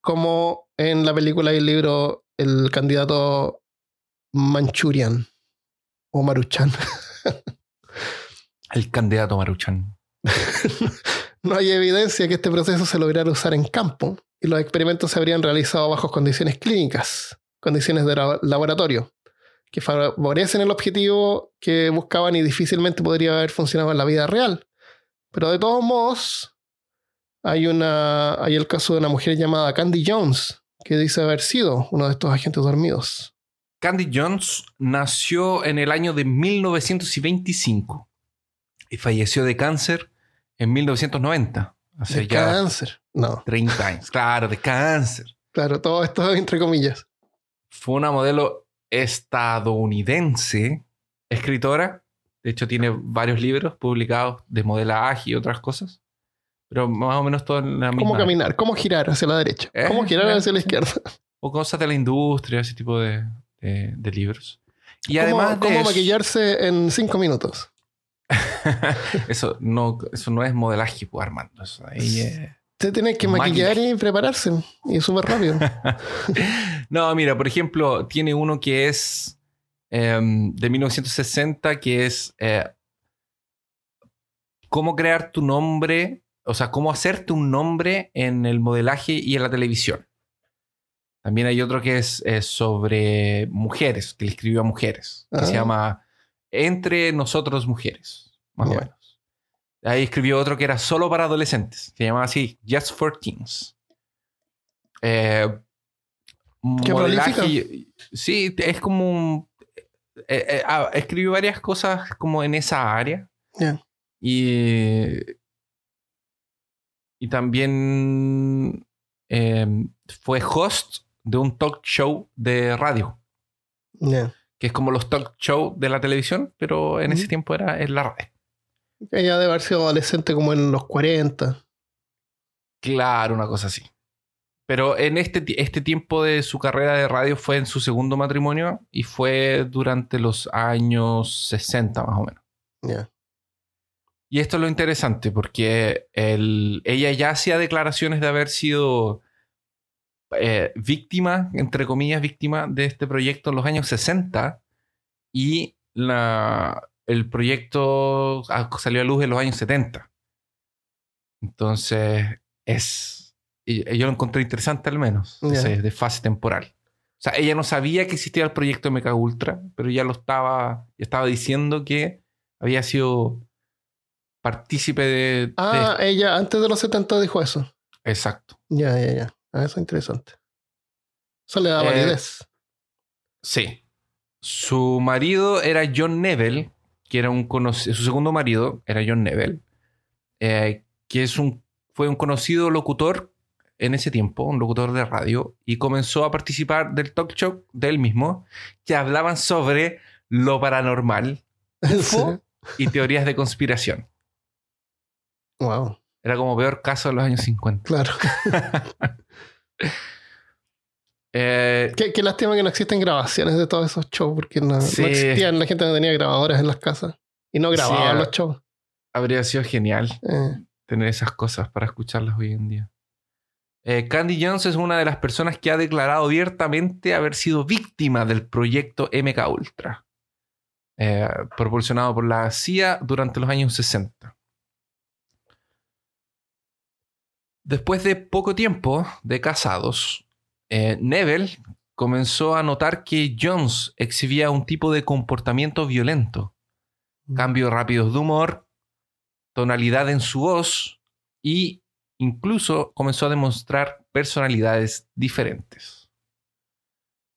como en la película y el libro el candidato Manchurian o Maruchan. El candidato Maruchan. No hay evidencia que este proceso se lograra usar en campo y los experimentos se habrían realizado bajo condiciones clínicas, condiciones de la- laboratorio, que favorecen el objetivo que buscaban y difícilmente podría haber funcionado en la vida real. Pero de todos modos, hay, una, hay el caso de una mujer llamada Candy Jones, que dice haber sido uno de estos agentes dormidos. Candy Jones nació en el año de 1925 y falleció de cáncer en 1990. Hace De ya cáncer. No, 30 años. Claro, de cáncer. claro, todo esto entre comillas. Fue una modelo estadounidense, escritora. De hecho, tiene varios libros publicados de modelaje y otras cosas. Pero más o menos todo en la misma. ¿Cómo caminar? ¿Cómo girar hacia la derecha? Eh, ¿Cómo girar ya. hacia la izquierda? O cosas de la industria, ese tipo de, de- de libros. Y ¿Cómo, además de cómo eso- maquillarse en cinco minutos? eso, no, eso no es modelaje, pues, Armando. Eso ahí es- Usted tiene que maquillar y prepararse. Y es súper rápido. no, mira, por ejemplo, tiene uno que es em, de 1960, que es eh, cómo crear tu nombre, o sea, cómo hacerte un nombre en el modelaje y en la televisión. También hay otro que es, sobre mujeres, que le escribió a mujeres, que Ah. se llama Entre nosotros mujeres, más o menos. Ahí escribió otro que era solo para adolescentes, que se llamaba así, Just for Teens. Eh, modelaje Sí, es como un... eh, eh, ah, escribió varias cosas como en esa área. Y... Y también eh, fue host de un talk show de radio, que es como los talk show de la televisión, pero en ese tiempo era en la radio. Ella debe haber sido adolescente como en los 40. Claro, una cosa así. Pero en este, este tiempo de su carrera de radio fue en su segundo matrimonio y fue durante los años 60 más o menos. Ya. Y esto es lo interesante porque el- ella ya hacía declaraciones de haber sido eh, víctima, entre comillas, víctima de este proyecto en los años 60 y la, el proyecto ah, salió a luz en los años 70. Entonces, es. Y- Yo lo encontré interesante al menos, ese de fase temporal. O sea, ella no sabía que existía el proyecto MK Ultra, pero ya lo estaba, ya estaba diciendo que había sido partícipe de, de Ah, ella antes de los 70 dijo eso. Exacto. Ya, ya, ya. Ah, eso es interesante. Eso le da Eh, validez. Sí. Su marido era John Neville, que era un conoc- su segundo marido era John Neville, eh, que es un, fue un conocido locutor en ese tiempo, un locutor de radio, y comenzó a participar del talk show de él mismo, que hablaban sobre lo paranormal y teorías de conspiración. Wow, Era como peor caso de los años 50. claro. Eh, qué, qué lástima que no existen grabaciones de todos esos shows, porque no, existían, la gente no tenía grabadoras en las casas. Y no grababan Sí, ah. los shows. habría sido genial Eh, tener esas cosas para escucharlas hoy en día. Eh, Candy Jones es una de las personas que ha declarado abiertamente haber sido víctima del proyecto MK Ultra, eh, proporcionado por la CIA durante los años 60. Después de poco tiempo de casados, eh, Neville comenzó a notar que Jones exhibía un tipo de comportamiento violento, cambios rápidos de humor, tonalidad en su voz y incluso comenzó a demostrar personalidades diferentes.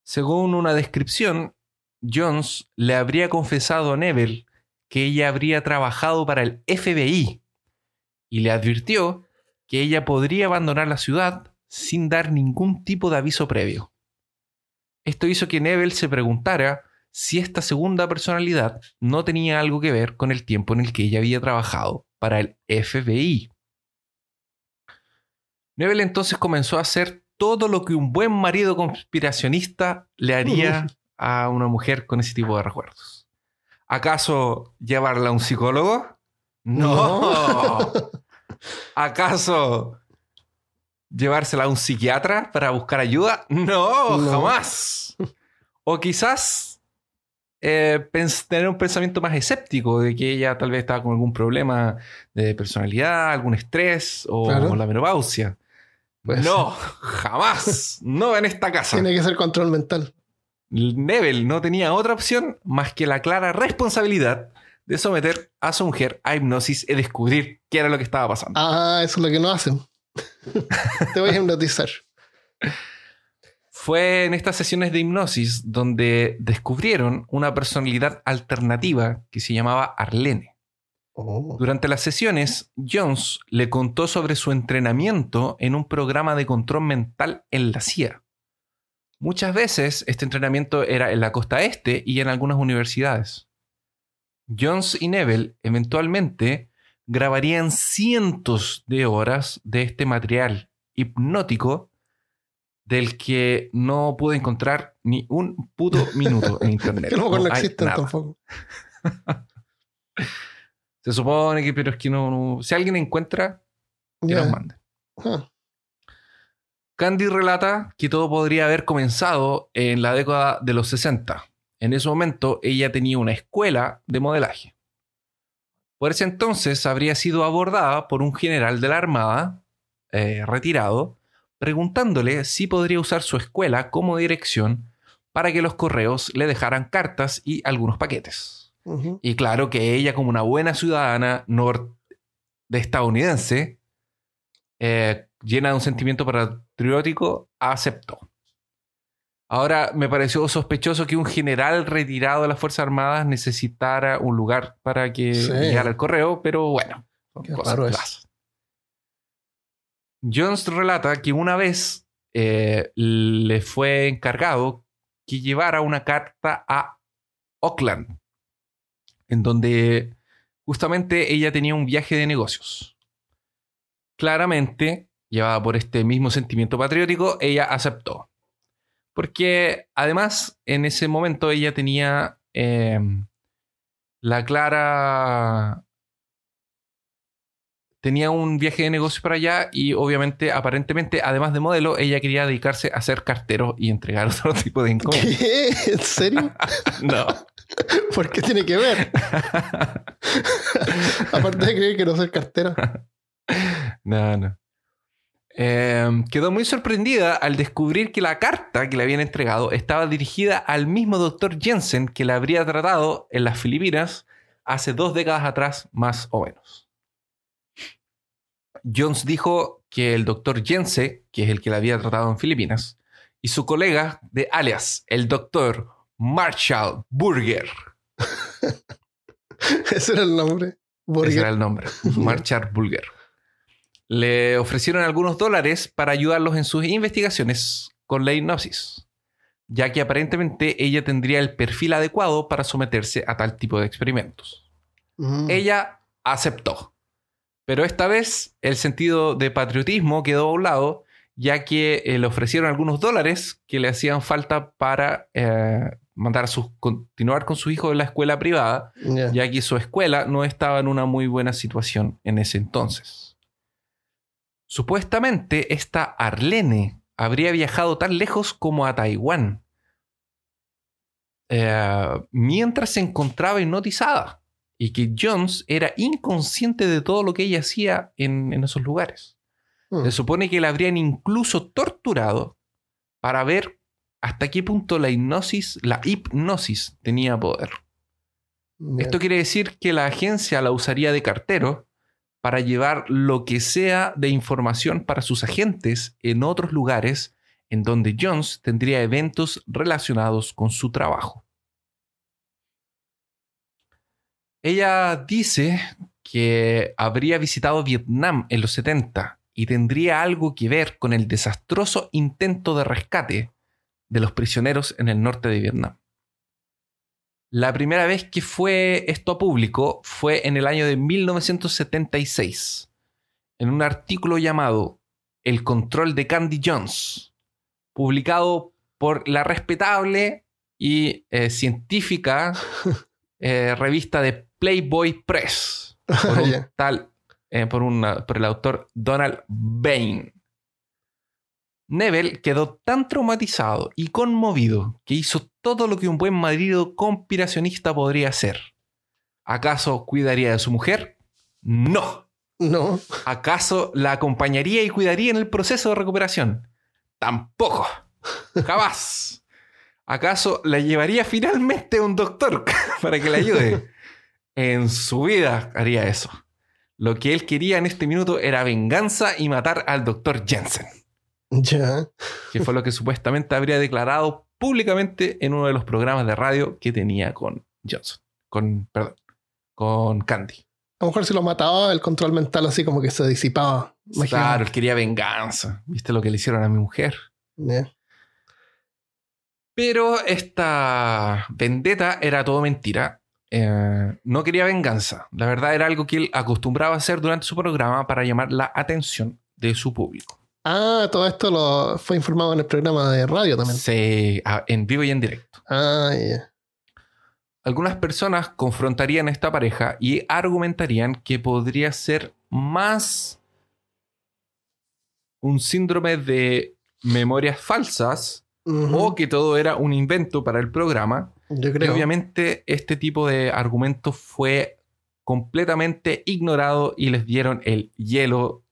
Según una descripción, Jones le habría confesado a Neville que ella habría trabajado para el FBI y le advirtió que ella podría abandonar la ciudad sin dar ningún tipo de aviso previo. Esto hizo que Neville se preguntara si esta segunda personalidad no tenía algo que ver con el tiempo en el que ella había trabajado para el FBI. Neville entonces comenzó a hacer todo lo que un buen marido conspiracionista le haría a una mujer con ese tipo de recuerdos. ¿Acaso llevarla a un psicólogo? No. ¿Acaso llevársela a un psiquiatra para buscar ayuda? No, No. jamás. O quizás eh, tener un pensamiento más escéptico de que ella tal vez estaba con algún problema de personalidad, algún estrés o Claro. la menopausia. Puede no, jamás. No en esta casa. Tiene que ser control mental. Neville no tenía otra opción más que la clara responsabilidad de someter a su mujer a hipnosis y descubrir qué era lo que estaba pasando. Ah, eso es lo que no hacen. Te voy a hipnotizar. Fue en estas sesiones de hipnosis donde descubrieron una personalidad alternativa que se llamaba Arlene. Oh. Durante las sesiones, Jones le contó sobre su entrenamiento en un programa de control mental en la CIA. Muchas veces este entrenamiento era en la costa este y en algunas universidades. Jones y Neville eventualmente grabarían cientos de horas de este material hipnótico del que no pude encontrar ni un puto minuto en internet. Que no, No hay existen nada. tampoco. Se supone que, pero es que no, no- si alguien encuentra, que nos mande. Candy relata que todo podría haber comenzado en la década de los 60. En ese momento ella tenía una escuela de modelaje. Por ese entonces habría sido abordada por un general de la Armada eh, retirado, preguntándole si podría usar su escuela como dirección para que los correos le dejaran cartas y algunos paquetes. Y claro que ella, como una buena ciudadana de estadounidense, eh, llena de un sentimiento patriótico, aceptó. Ahora, me pareció sospechoso que un general retirado de las Fuerzas Armadas necesitara un lugar para que Sí. llegara el correo, pero bueno, Qué cosas. Jones relata que una vez eh, le fue encargado que llevara una carta a Oakland, en donde justamente ella tenía un viaje de negocios. Claramente, llevada por este mismo sentimiento patriótico, ella aceptó. Porque además, en ese momento ella tenía eh, la clara... Tenía un viaje de negocios para allá y obviamente, aparentemente, además de modelo, ella quería dedicarse a ser cartero y entregar otro tipo de encomiendas. ¿En serio? No. ¿Por qué tiene que ver? Aparte de creer que no soy cartera. No, no. Eh, quedó muy sorprendida al descubrir que la carta que le habían entregado estaba dirigida al mismo doctor Jensen que la habría tratado en las Filipinas hace dos décadas atrás, más o menos. Jones dijo que el doctor Jensen, que es el que la había tratado en Filipinas, y su colega de alias, el doctor Marshall Burger, Ese era el nombre. ese era el nombre, Marshall Burger, le ofrecieron algunos dólares para ayudarlos en sus investigaciones con la hipnosis, ya que aparentemente ella tendría el perfil adecuado para someterse a tal tipo de experimentos. Mm. Ella aceptó, pero esta vez el sentido de patriotismo quedó a un lado, ya que eh, le ofrecieron algunos dólares que le hacían falta para eh, mandar a sus, continuar con su hijo en la escuela privada Ya. ya que su escuela no estaba en una muy buena situación en ese entonces. Supuestamente esta Arlene habría viajado tan lejos como a Taiwán eh, mientras se encontraba hipnotizada y que Jones era inconsciente de todo lo que ella hacía en, en esos lugares. Mm. Se supone que la habrían incluso torturado para ver hasta qué punto la hipnosis, la hipnosis tenía poder. Esto quiere decir que la agencia la usaría de cartero para llevar lo que sea de información para sus agentes en otros lugares en donde Jones tendría eventos relacionados con su trabajo. Ella dice que habría visitado Vietnam en los 70 y tendría algo que ver con el desastroso intento de rescate de los prisioneros en el norte de Vietnam. La primera vez que fue esto a público fue en el año de 1976, en un artículo llamado El control de Candy Jones, publicado por la respetable y eh, científica eh, revista de Playboy Press, por un Ya. tal, eh, por, una- por el autor Donald Bain. Neville quedó tan traumatizado y conmovido que hizo todo lo que un buen marido conspiracionista podría hacer. ¿Acaso cuidaría de su mujer? No. No. ¿Acaso la acompañaría y cuidaría en el proceso de recuperación? Tampoco. Jamás. ¿Acaso la llevaría finalmente a un doctor para que le ayude? En su vida haría eso. Lo que él quería en este minuto era venganza y matar al doctor Jensen, Ya. que fue lo que supuestamente habría declarado públicamente en uno de los programas de radio que tenía con Johnson. Con, perdón, con Candy. A lo mejor si lo mataba, el control mental así como que se disipaba. Imagínate. Claro, él quería venganza. ¿Viste lo que le hicieron a mi mujer? Pero esta vendetta era todo mentira. Eh, no quería venganza. La verdad era algo que él acostumbraba a hacer durante su programa para llamar la atención de su público. Ah, todo esto lo fue informado en el programa de radio también. A- en vivo y en directo. Ah, ya. Algunas personas confrontarían a esta pareja y argumentarían que podría ser más un síndrome de memorias falsas o que todo era un invento para el programa. Yo Y creo. obviamente este tipo de argumento fue completamente ignorado y les dieron el hielo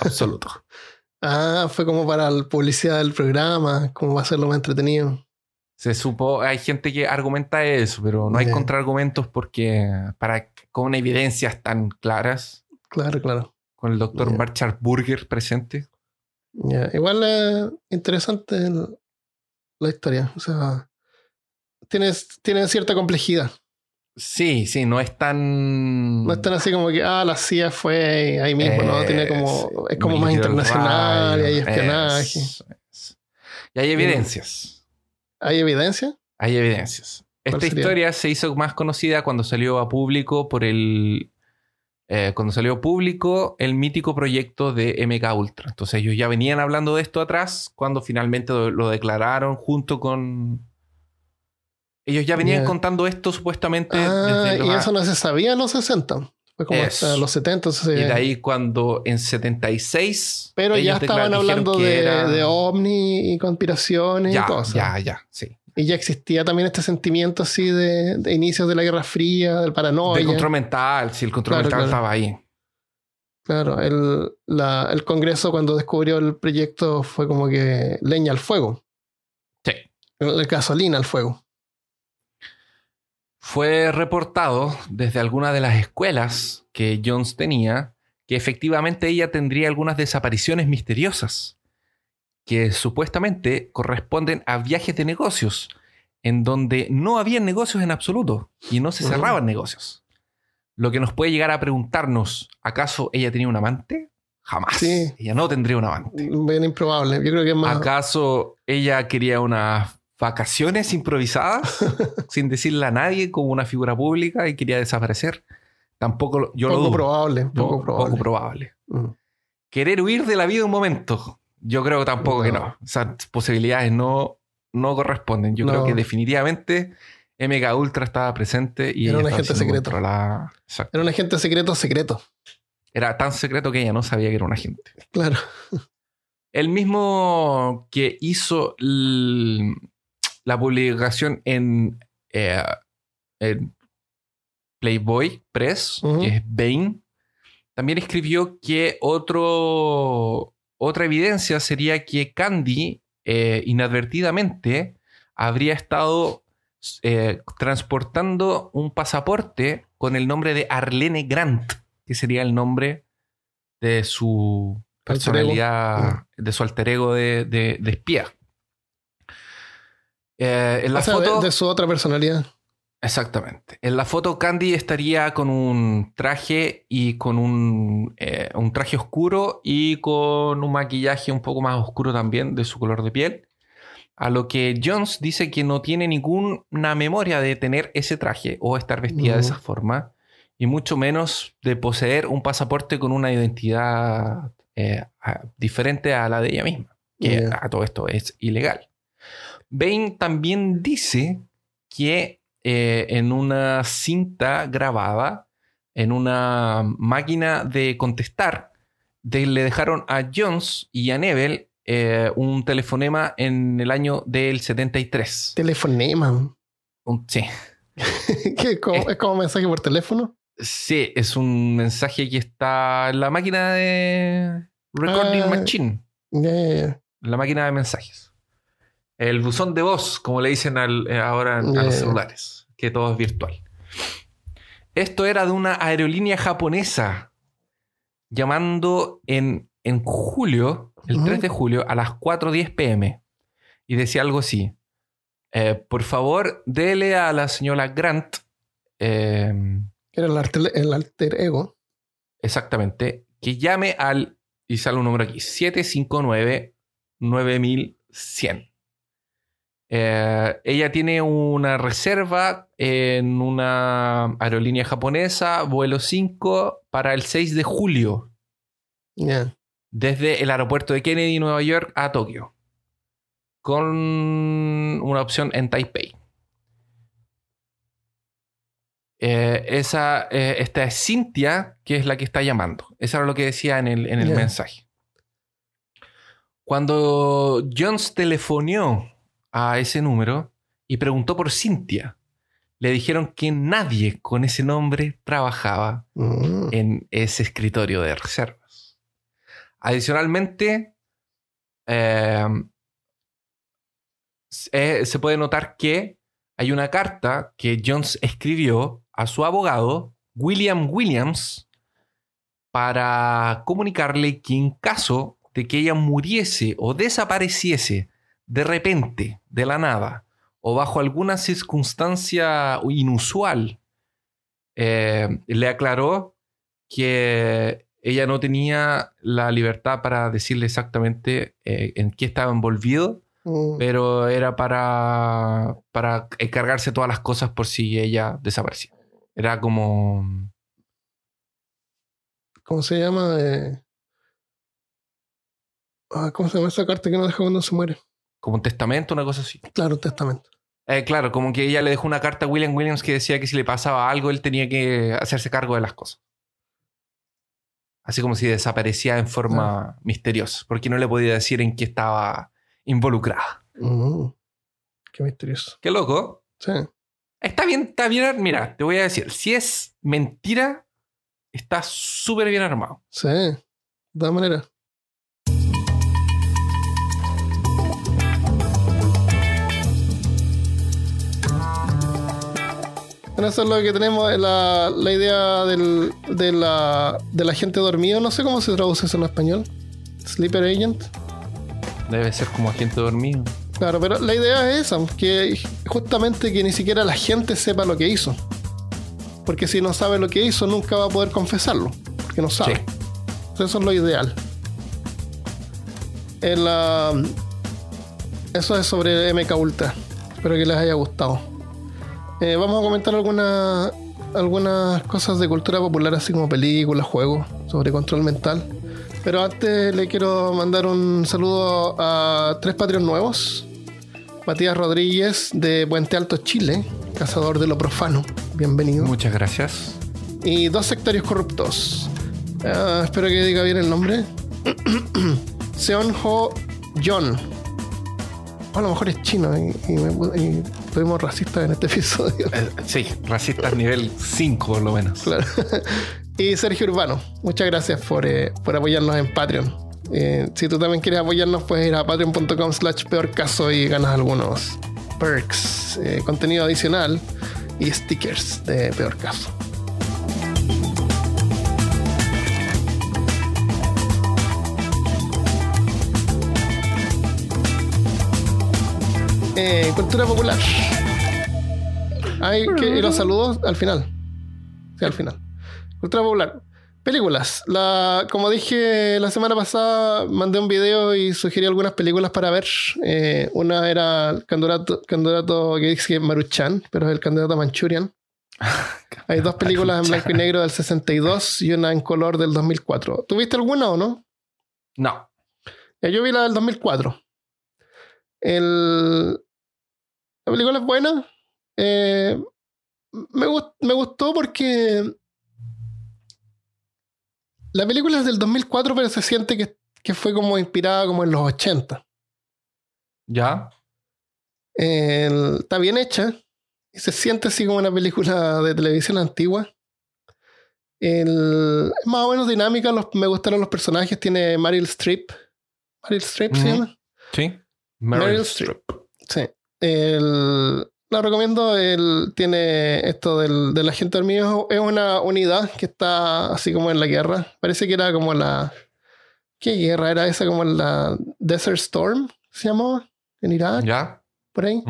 absoluto. Ah, fue como para la publicidad del programa, como va a ser lo más entretenido. Se supo, hay gente que argumenta eso, pero no hay contraargumentos porque para con evidencias tan claras, Claro, claro. con el doctor Ya. Marchard Burger presente. Igual es interesante el- la historia. O sea, tiene, tiene cierta complejidad. Sí, sí, no es tan. No es tan así como que, ah, la CIA fue ahí mismo, ¿no? Tiene como, es como más internacional y hay espionaje. eso. Y hay evidencias. ¿Hay evidencia? Hay evidencias. ¿Cuál Esta historia se hizo más conocida cuando salió a público por el. eh, cuando salió a público el mítico proyecto de MK Ultra. Entonces ellos ya venían hablando de esto atrás cuando finalmente lo, lo declararon junto con. Ellos ya venían contando esto supuestamente Ah, desde los y eso no se sabía en los 60. Fue como Eso. hasta los 70. entonces, Y de ahí cuando en 76. pero ya estaban hablando de, era- de ovni y conspiraciones Ya, y cosas. ya, ya, sí. Y ya existía también este sentimiento así de, de inicios de la Guerra Fría, del paranoia. De control mental, sí, el control Claro, mental claro. estaba ahí. Claro, el, la- el Congreso cuando descubrió el proyecto fue como que leña al fuego, Sí. el- gasolina al fuego. Fue reportado desde algunas de las escuelas que Jones tenía que efectivamente ella tendría algunas desapariciones misteriosas que supuestamente corresponden a viajes de negocios en donde no había negocios en absoluto y no se cerraban negocios. Lo que nos puede llegar a preguntarnos, ¿acaso ella tenía un amante? Jamás. Sí. Ella no tendría un amante. Bien improbable. Yo creo que es más. ¿Acaso ella quería unas vacaciones improvisadas sin decirle a nadie como una figura pública y quería desaparecer? Tampoco lo- yo lo poco dudo. probable. Poco probable. poco probable. Mm. Querer huir de la vida un momento. Yo creo tampoco que No. no. Esas posibilidades no, no corresponden. Yo creo que definitivamente MK Ultra estaba presente y Era un agente secreto. controlada. Era un agente secreto secreto. Era tan secreto que ella no sabía que era un agente. Claro. El mismo que hizo l- la publicación en, eh, en Playboy Press, que es Bain, también escribió que otro, otra evidencia sería que Candy eh, inadvertidamente habría estado eh, transportando un pasaporte con el nombre de Arlene Grant, que sería el nombre de su personalidad, de su alter ego de, de- de espía. Eh, en la o sea, de- foto, de, su otra personalidad. exactamente. En la foto, Candy estaría con un traje y con un, eh, un traje oscuro y con un maquillaje un poco más oscuro también de su color de piel. A lo que Jones dice que no tiene ninguna memoria de tener ese traje o estar vestida de esa forma, y mucho menos de poseer un pasaporte con una identidad eh, diferente a la de ella misma, que a todo esto es ilegal. Bain también dice que eh, en una cinta grabada, en una máquina de contestar, de- le dejaron a Jones y a Neville eh, un telefonema en el año del 73. Telefonema. Un- sí. ¿Qué? ¿Cómo- ¿Es como mensaje por teléfono? Sí, es un mensaje que está en la máquina de Recording Ah. Machine, la máquina de mensajes. El buzón de voz, como le dicen al- eh, ahora a los celulares, que todo es virtual. Esto era de una aerolínea japonesa llamando en, en julio, el Ujú. 3 de julio, a las 4.10 pm. Y decía algo así. eh, por favor, dele a la señora Grant eh, Era el alter, el alter ego. Exactamente. Que llame al, y sale un número aquí, 759-9100. Eh, ella tiene una reserva en una aerolínea japonesa, vuelo 5, para el 6 de julio, desde el aeropuerto de Kennedy, Nueva York, a Tokio, con una opción en Taipei. Eh, esa, eh, esta es Cintia, que es la que está llamando. Eso era lo que decía en el, en el mensaje. Cuando Jones telefonió a ese número y preguntó por Cintia, le dijeron que nadie con ese nombre trabajaba Mm. en ese escritorio de reservas. Adicionalmente, eh, se se puede notar que hay una carta que Jones escribió a su abogado, William Williams, para comunicarle que en caso de que ella muriese o desapareciese de repente, de la nada, o bajo alguna circunstancia inusual, eh, le aclaró que ella no tenía la libertad para decirle exactamente eh, en qué estaba envolvido, Mm. pero era para, para encargarse de todas las cosas por si ella desaparecía. Era como... ¿Cómo se llama? Eh, ah, ¿Cómo se llama esa carta que no deja cuando se muere? Como un testamento, una cosa así. Claro, un testamento. Eh, claro, como que ella le dejó una carta a William Williams que decía que si le pasaba algo, él tenía que hacerse cargo de las cosas. Así como si desaparecía en forma misteriosa, porque no le podía decir en qué estaba involucrada. Mm. Qué misterioso. Qué loco. Sí. Está bien, está bien. Mira, te voy a decir, si es mentira, está súper bien armado. Sí. De todas maneras. Bueno, eso es lo que tenemos, es la, la idea del, de, la, de la gente dormido. No sé cómo se traduce eso en español. Sleeper Agent. Debe ser como agente dormido. Claro, pero la idea es esa, que justamente que ni siquiera la gente sepa lo que hizo. Porque si no sabe lo que hizo, nunca va a poder confesarlo. Porque no sabe. Sí. Eso es lo ideal. El, eso es sobre MK Ultra. Espero que les haya gustado. Eh, vamos a comentar algunas algunas cosas de cultura popular, así como películas, juegos, sobre control mental. Pero antes le quiero mandar un saludo a tres patrios nuevos. Matías Rodríguez de Puente Alto, Chile, cazador de lo profano. Bienvenido Muchas gracias. y dos sectarios corruptos. Ah, espero que diga bien el nombre. Seon Ho John. A lo mejor es chino y, y, me- y fuimos racistas en este episodio. Eh, sí, racista nivel 5 por lo menos. Claro. y Sergio Urbano, muchas gracias por, eh, por apoyarnos en Patreon. Eh, si tú también quieres apoyarnos, puedes ir a patreon.com slash peor caso y ganas algunos perks, eh, contenido adicional y stickers de peor caso. Eh, cultura popular. Hay que, y los saludos al final. Sí, al final. Cultura popular. Películas. La, como dije la semana pasada, mandé un video y sugerí algunas películas para ver. Eh, una era el candidato, candidato que dice Maruchan, pero es el candidato a Manchurian. Hay dos películas en blanco y negro del 62 y una en color del 2004. ¿Tuviste alguna o no? No. Yo vi la del 2004. El... La película es buena. Eh, me, gust- me gustó porque la película es del 2004, pero se siente que, que fue como inspirada como en los 80. ¿Ya? Está bien hecha y se siente así como una película de televisión antigua. El- es más o menos dinámica, los- me gustaron los personajes. Tiene Meryl Streep. Meryl Streep se llama. Sí. Meryl Streep. Sí. El, la recomiendo. El, tiene esto del, del agente hormiga. Es una unidad que está así como en la guerra. Parece que era como la. ¿Qué guerra era esa? Como la Desert Storm, se llamaba. En Irak, ¿Ya? por ahí.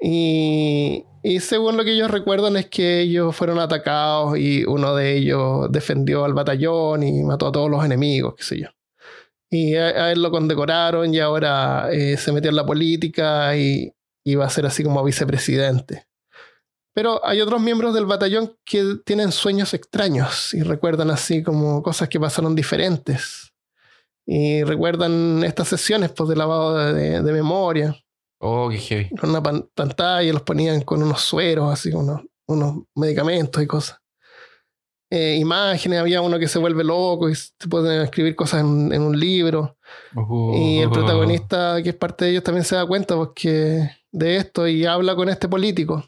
Y, y según lo que ellos recuerdan es que ellos fueron atacados y uno de ellos defendió al batallón y mató a todos los enemigos, qué sé yo. Y a, a él lo condecoraron y ahora eh, se metió en la política y, y va a ser así como vicepresidente. Pero hay otros miembros del batallón que tienen sueños extraños y recuerdan así como cosas que pasaron diferentes. Y recuerdan estas sesiones pues, de lavado de- de memoria Oh, qué heavy. con una pan- pantalla, los ponían con unos sueros, así, unos, unos medicamentos y cosas. Eh, imágenes, había uno que se vuelve loco y se pueden escribir cosas en, en un libro. Y el Uh. protagonista, que es parte de ellos, también se da cuenta porque de esto y habla con este político.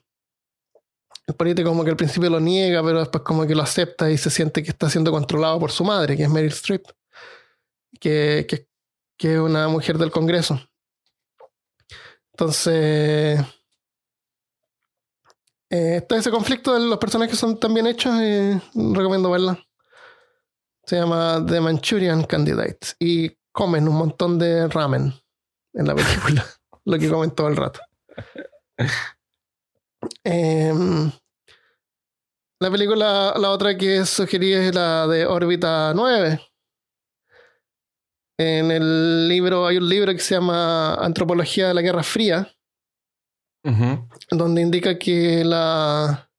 El político como que al principio lo niega, pero después como que lo acepta y se siente que está siendo controlado por su madre, que es Meryl Streep, que, que, que es una mujer del Congreso. Entonces, eh, está ese conflicto de los personajes son tan bien hechos y recomiendo verla. Se llama The Manchurian Candidate. Y comen un montón de ramen en la película. lo que comen todo el rato. Em, la película, la otra que sugerí es la de Órbita 9. En el libro, hay un libro que se llama Antropología de la Guerra Fría, Ujú. Donde indica que la,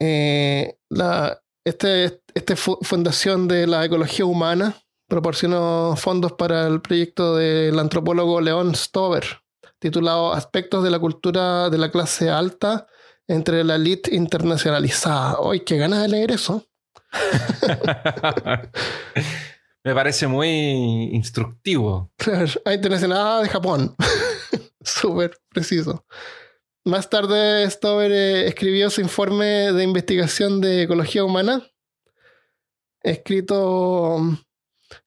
eh, la este, este fu- fundación de la ecología humana proporcionó fondos para el proyecto del antropólogo León Stover, titulado Aspectos de la cultura de la clase alta entre la elite internacionalizada. ¡Ay, qué ganas de leer eso! Me parece muy instructivo. Claro, ahí tenés nada de Japón. Súper preciso. Más tarde, Stover eh, escribió su informe de investigación de ecología humana, escrito um,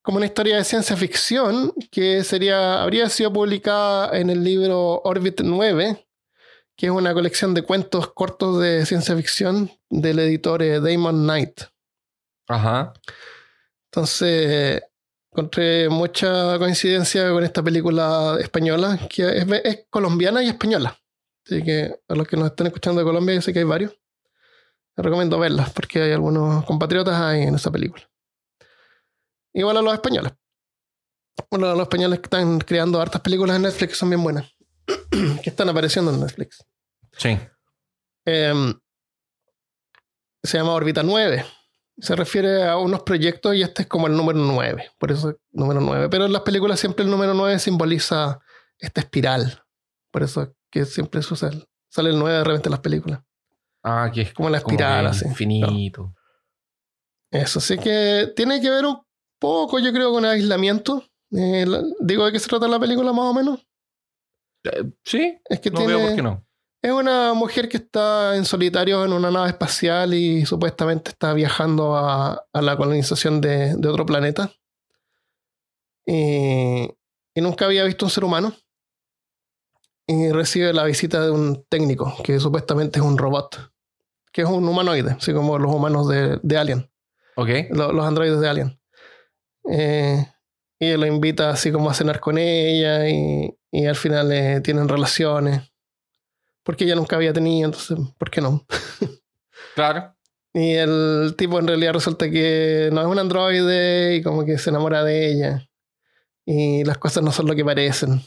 como una historia de ciencia ficción que sería, habría sido publicada en el libro Orbit 9, que es una colección de cuentos cortos de ciencia ficción del editor eh, Damon Knight. Ajá. Entonces, encontré mucha coincidencia con esta película española, que es, es colombiana y española. Así que a los que nos están escuchando de Colombia, yo sé que hay varios. Les recomiendo verlas porque hay algunos compatriotas ahí en esa película. Igual a los españoles. Bueno, los españoles que están creando hartas películas en Netflix que son bien buenas. que están apareciendo en Netflix. Sí. Em, se llama Órbita 9. Se refiere a unos proyectos y este es como el número 9. Por eso es número 9. Pero en las películas siempre el número 9 simboliza esta espiral. Por eso es que siempre sucede. Sale el 9 de repente en las películas. Ah, que es como la espiral, que así. Infinito. Eso, sí que tiene que ver un poco, yo creo, con el aislamiento. Eh, digo de qué se trata la película más o menos. Eh, Sí, Es que no tiene, veo por qué no. Es una mujer que está en solitario en una nave espacial y supuestamente está viajando a, a la colonización de, de otro planeta. Y, y nunca había visto un ser humano. Y recibe la visita de un técnico que supuestamente es un robot, que es un humanoide, así como los humanos de, de Alien. Ok. lo- los androides de Alien. Eh, y lo invita así como a cenar con ella y, y al final eh, tienen relaciones. Porque ella nunca había tenido, entonces, ¿por qué no? Claro. Y el tipo en realidad resulta que no es un androide y como que se enamora de ella. Y las cosas no son lo que parecen.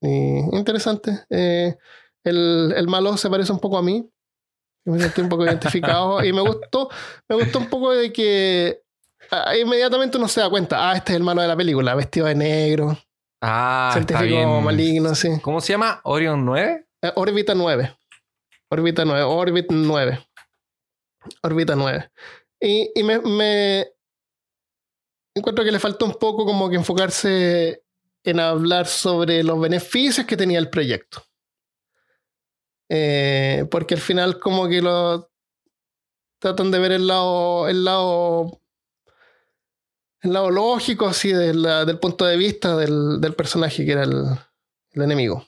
Y interesante. Eh, el, el malo se parece un poco a mí. Me sentí un poco identificado. y me gustó, me gustó un poco de que ah, inmediatamente uno se da cuenta, ah, este es el malo de la película, vestido de negro, Ah, está científico bien. maligno, así. ¿Cómo se llama? ¿Orion 9? Eh, órbita 9. Órbita 9. Orbit 9. Órbita 9. Y, y me, me encuentro que le falta un poco como que enfocarse en hablar sobre los beneficios que tenía el proyecto. Eh, porque al final como que lo tratan de ver el lado el lado el lado lógico así de la- del punto de vista del, del personaje que era el, el enemigo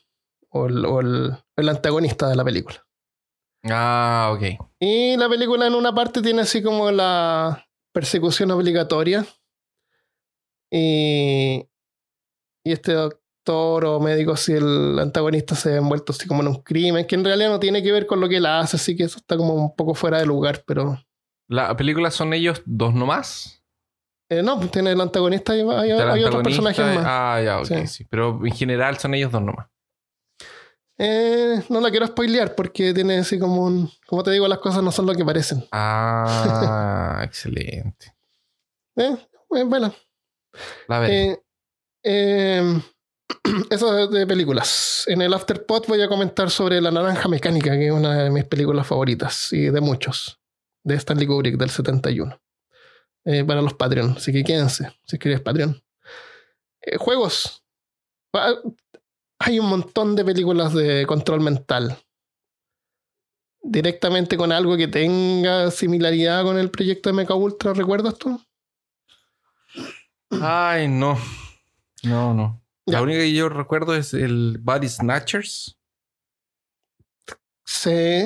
o, el, o el- el antagonista de la película. Ah, ok. Y la película en una parte tiene así como la persecución obligatoria. Y, y este doctor o médico, si el antagonista se ha envuelto así como en un crimen, que en realidad no tiene que ver con lo que él hace, así que eso está como un poco fuera de lugar, pero... ¿La película son ellos dos nomás? eh, no, pues tiene el antagonista y hay, otros personajes más. Ah, ya, ok, Sí. sí. Pero en general son ellos dos nomás. Eh, no la quiero spoilear porque tiene así como un... Como te digo, las cosas no son lo que parecen. Ah, excelente. Eh, eh, bueno, La veré. Eh, eh, eso de, de películas. En el Afterpod voy a comentar sobre La Naranja Mecánica, que es una de mis películas favoritas y de muchos, de Stanley Kubrick del 71. Eh, para los Patreon, así que quédense si quieres Patreon. Eh, juegos. Hay un montón de películas de control mental. Directamente con algo que tenga similaridad con el proyecto de Mecha Ultra, ¿recuerdas tú? Ay, no. No, no. Ya. La única que yo recuerdo es el Body Snatchers. Sí.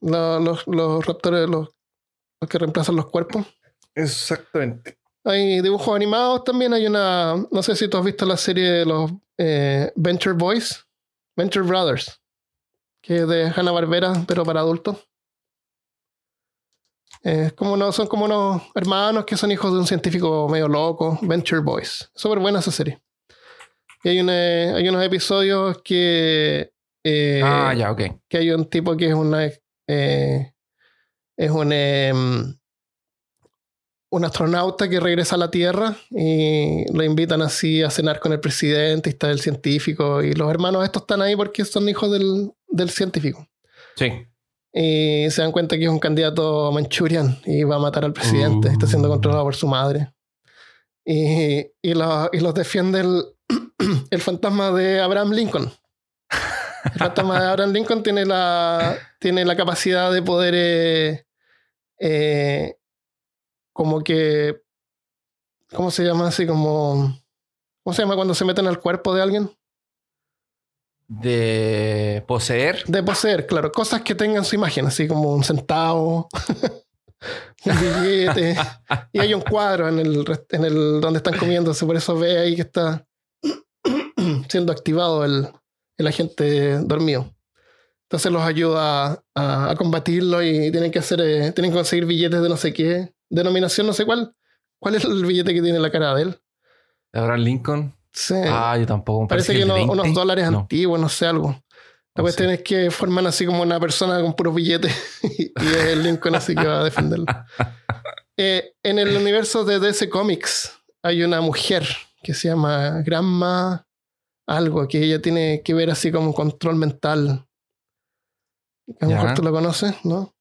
Lo- los, los raptores, los, los que reemplazan los cuerpos. Exactamente. Hay dibujos animados también. Hay una. No sé si tú has visto la serie de los eh, Venture Boys, Venture Brothers, que es de Hanna Barbera, pero para adultos. Es como unos- son como unos hermanos que son hijos de un científico medio loco, Venture Boys. Súper buena esa serie. Y hay, una- hay unos episodios que. eh, ah, ya, ok. que hay un tipo que es una eh, es un em, un astronauta que regresa a la Tierra y lo invitan así a cenar con el presidente y está el científico y los hermanos estos están ahí porque son hijos del, del científico Sí. y se dan cuenta que es un candidato manchurian y va a matar al presidente, Uh. está siendo controlado por su madre y, y, lo- y los defiende el, el fantasma de Abraham Lincoln el fantasma de Abraham Lincoln tiene la, tiene la capacidad de poder eh, eh, como que ¿cómo se llama? así como ¿cómo se llama cuando se meten al cuerpo de alguien? De poseer. De poseer, claro, cosas que tengan su imagen, así como un centavo, un billete. y hay un cuadro en el, en el donde están comiéndose, por eso ve ahí que está siendo activado el, el agente dormido. Entonces los ayuda a, a combatirlo y tienen que hacer, eh, tienen que conseguir billetes de no sé qué, denominación no sé cuál. ¿Cuál es el billete que tiene la cara de él? De Abraham Lincoln. Sí. Ah, yo tampoco. me Parece parece que de unos, 20. unos dólares No. antiguos, no sé algo. La cuestión es que forman así como una persona con puros billetes y es el Lincoln así que va a defenderlo. Eh, en el universo de DC Comics hay una mujer que se llama Granma algo, que ella tiene que ver así como control mental. A lo mejor tú lo conoces, ¿no?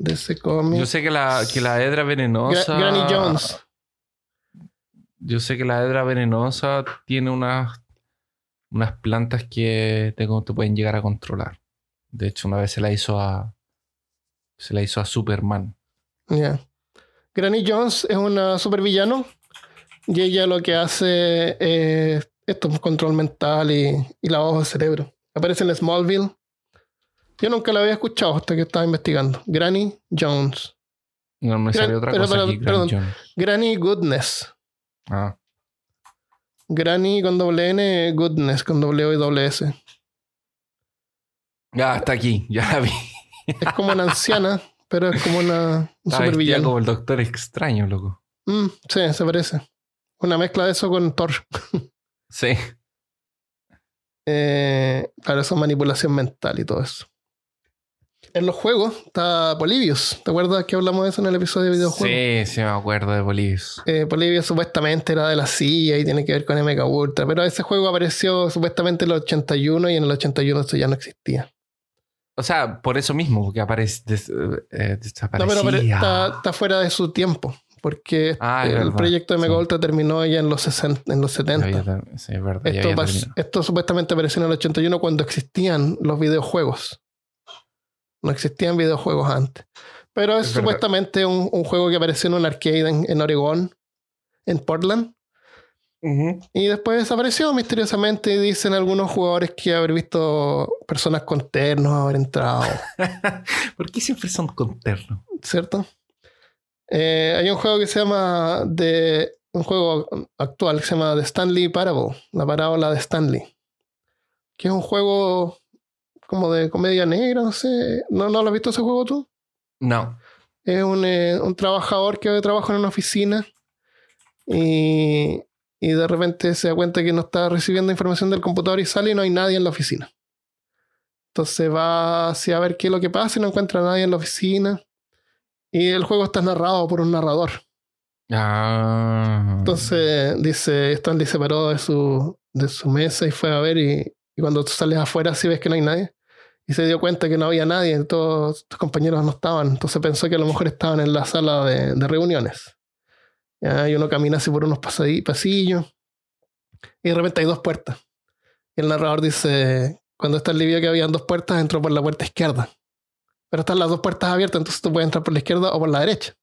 De ese cómic. Yo sé que la, que la hedra Gra- venenosa. Granny Jones. Yo sé que la hedra venenosa tiene unas, unas plantas que te, te pueden llegar a controlar. De hecho, una vez se la hizo a. Se la hizo a Superman. Ya. Granny Jones es una supervillano y ella lo que hace es esto, control mental y, y lavado de cerebro. Aparece en Smallville. Yo nunca la había escuchado hasta que estaba investigando. Granny Jones. No me Gran- sale otra pero- cosa pero- aquí. Gran perdón. Jones. Granny Goodness. Ah, Granny con doble N, Goodness con doble O y doble S. ya está aquí, ya la vi. Es como una anciana, pero es como una un supervillano. como el doctor extraño, loco. Mm, sí, se parece. Una mezcla de eso con Thor. Sí. Eh, claro, eso es manipulación mental y todo eso. En los juegos está Polybius. ¿Te acuerdas que hablamos de eso en el episodio de videojuegos? Sí, sí, me acuerdo de Bolivius. Eh, Polybius supuestamente era de la CIA y tiene que ver con MK Ultra, pero ese juego apareció supuestamente en el 81 y en el 81 esto ya no existía. O sea, por eso mismo, porque aparece, des- eh, No, pero, pero está, está fuera de su tiempo, porque Ah, el verdad, proyecto de MK sí. Ultra terminó ya en los, 60, en los Ya 70. había ter- sí, es verdad. Esto, pas- esto supuestamente apareció en el 81 cuando existían los videojuegos. No existían videojuegos antes. Pero es, supuestamente un, un juego que apareció en un arcade en, en Oregón, en Portland. Y después desapareció misteriosamente. Y dicen algunos jugadores que haber visto personas con ternos haber entrado. ¿Por qué siempre son con terno? ¿Cierto? Eh, hay un juego que se llama de un juego actual que se llama The Stanley Parable, la parábola de Stanley, que es un juego como de comedia negra, no sé, ¿no, no lo has visto ese juego tú? No. Es un, eh, un trabajador que trabaja en una oficina y, y de repente se da cuenta que no está recibiendo información del computador y sale y no hay nadie en la oficina. Entonces va hacia a ver qué es lo que pasa y no encuentra a nadie en la oficina. Y el juego está narrado por un narrador. Ah. Entonces dice, Stanley se paró de su, de su mesa y fue a ver y, y cuando tú sales afuera sí ves que no hay nadie. Y se dio cuenta que no había nadie, todos tus compañeros no estaban. Entonces pensó que a lo mejor estaban en la sala de, de reuniones. Ya, y uno camina así por unos pasillos y de repente hay dos puertas. Y el narrador dice, cuando Stanley vio que habían dos puertas, entró por la puerta izquierda. Pero están las dos puertas abiertas, entonces tú puedes entrar por la izquierda o por la derecha.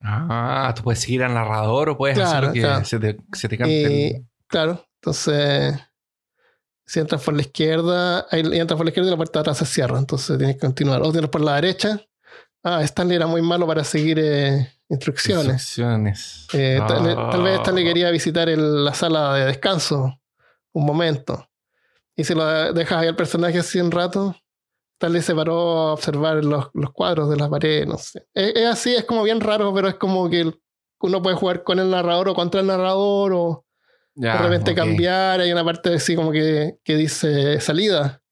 Ah, tú puedes seguir al narrador o puedes hacer lo que claro. se, te, se te cante. Y, el- claro, entonces, si entras por la izquierda, ahí entras por la izquierda y la puerta de atrás se cierra, entonces tienes que continuar. O tienes por la derecha. Ah, Stanley era muy malo para seguir eh, instrucciones. Instrucciones. Eh, tal, Ah. tal vez Stanley quería visitar el- la sala de descanso un momento. Y si lo dejas ahí al personaje así un rato, Stanley se paró a observar los, los cuadros de la pared, no sé. Es, es así, es como bien raro, pero es como que uno puede jugar con el narrador o contra el narrador o Ya, de repente cambiar. Hay una parte así como que, que dice salida,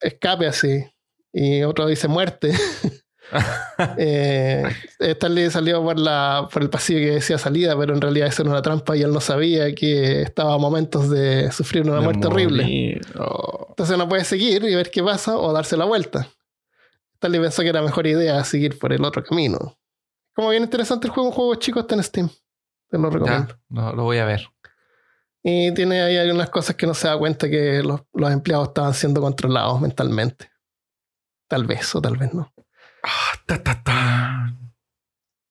escape así, y otro dice muerte. eh, Stanley salió por, la, por el pasillo que decía salida, pero en realidad eso era una trampa y él no sabía que estaba a momentos de sufrir una De muerte horrible. Oh. Entonces uno puede seguir y ver qué pasa o darse la vuelta. Stanley pensó que era mejor idea seguir por el otro camino. Como bien interesante el juego, un juego chico está en Steam. Te lo recomiendo. Ya, no, lo voy a ver. Y tiene ahí algunas cosas que no se da cuenta que los, los empleados estaban siendo controlados mentalmente. Tal vez o tal vez no. Ah, ta, ta, ta.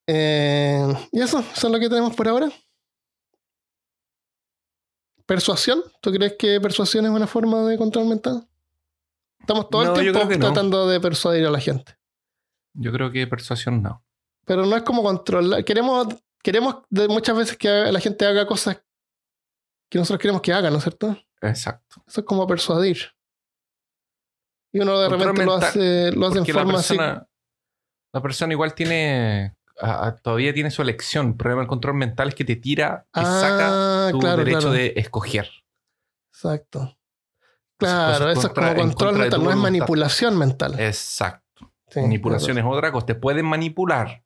Eh, y eso, eso es lo que tenemos por ahora. ¿Persuasión? ¿Tú crees que persuasión es una forma de control mental? Estamos todo No, el tiempo no. tratando de persuadir a la gente. Yo creo que persuasión no. Pero no es como controlar. Queremos, queremos muchas veces que la gente haga cosas que nosotros queremos que haga, ¿no es cierto? Exacto. Eso es como persuadir. Y uno de repente lo hace, lo hace en Porque la forma así. la persona igual tiene. a- a- todavía tiene su elección. El problema del control mental es que te tira, saca Ah, tu claro, derecho claro. de escoger. Exacto. Claro, cosas eso contra- es como control mental, no es manipulación mental. Exacto. Sí, Manipulación es otra cosa. Te pueden manipular.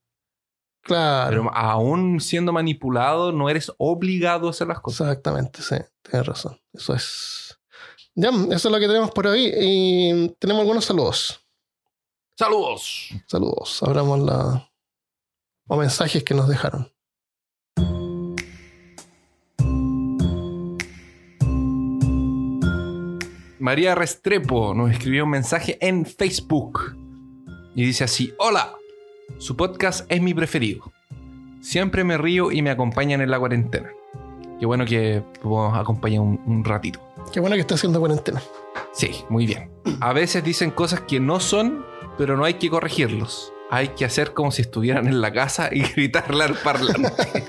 Claro, Pero aún siendo manipulado, no eres obligado a hacer las cosas. exactamente, sí, tienes razón. Eso es. Ya, eso es lo que tenemos por hoy. Y tenemos algunos saludos. Saludos. Saludos. Abramos la. o mensajes que nos dejaron. María Restrepo nos escribió un mensaje en Facebook y dice así: Hola, su podcast es mi preferido. Siempre me río y me acompañan en la cuarentena. Qué bueno que nos acompañar un, un ratito. Qué bueno que está haciendo cuarentena. Sí, muy bien. A veces dicen cosas que no son, pero no hay que corregirlos. Hay que hacer como si estuvieran en la casa y gritarle al parlante.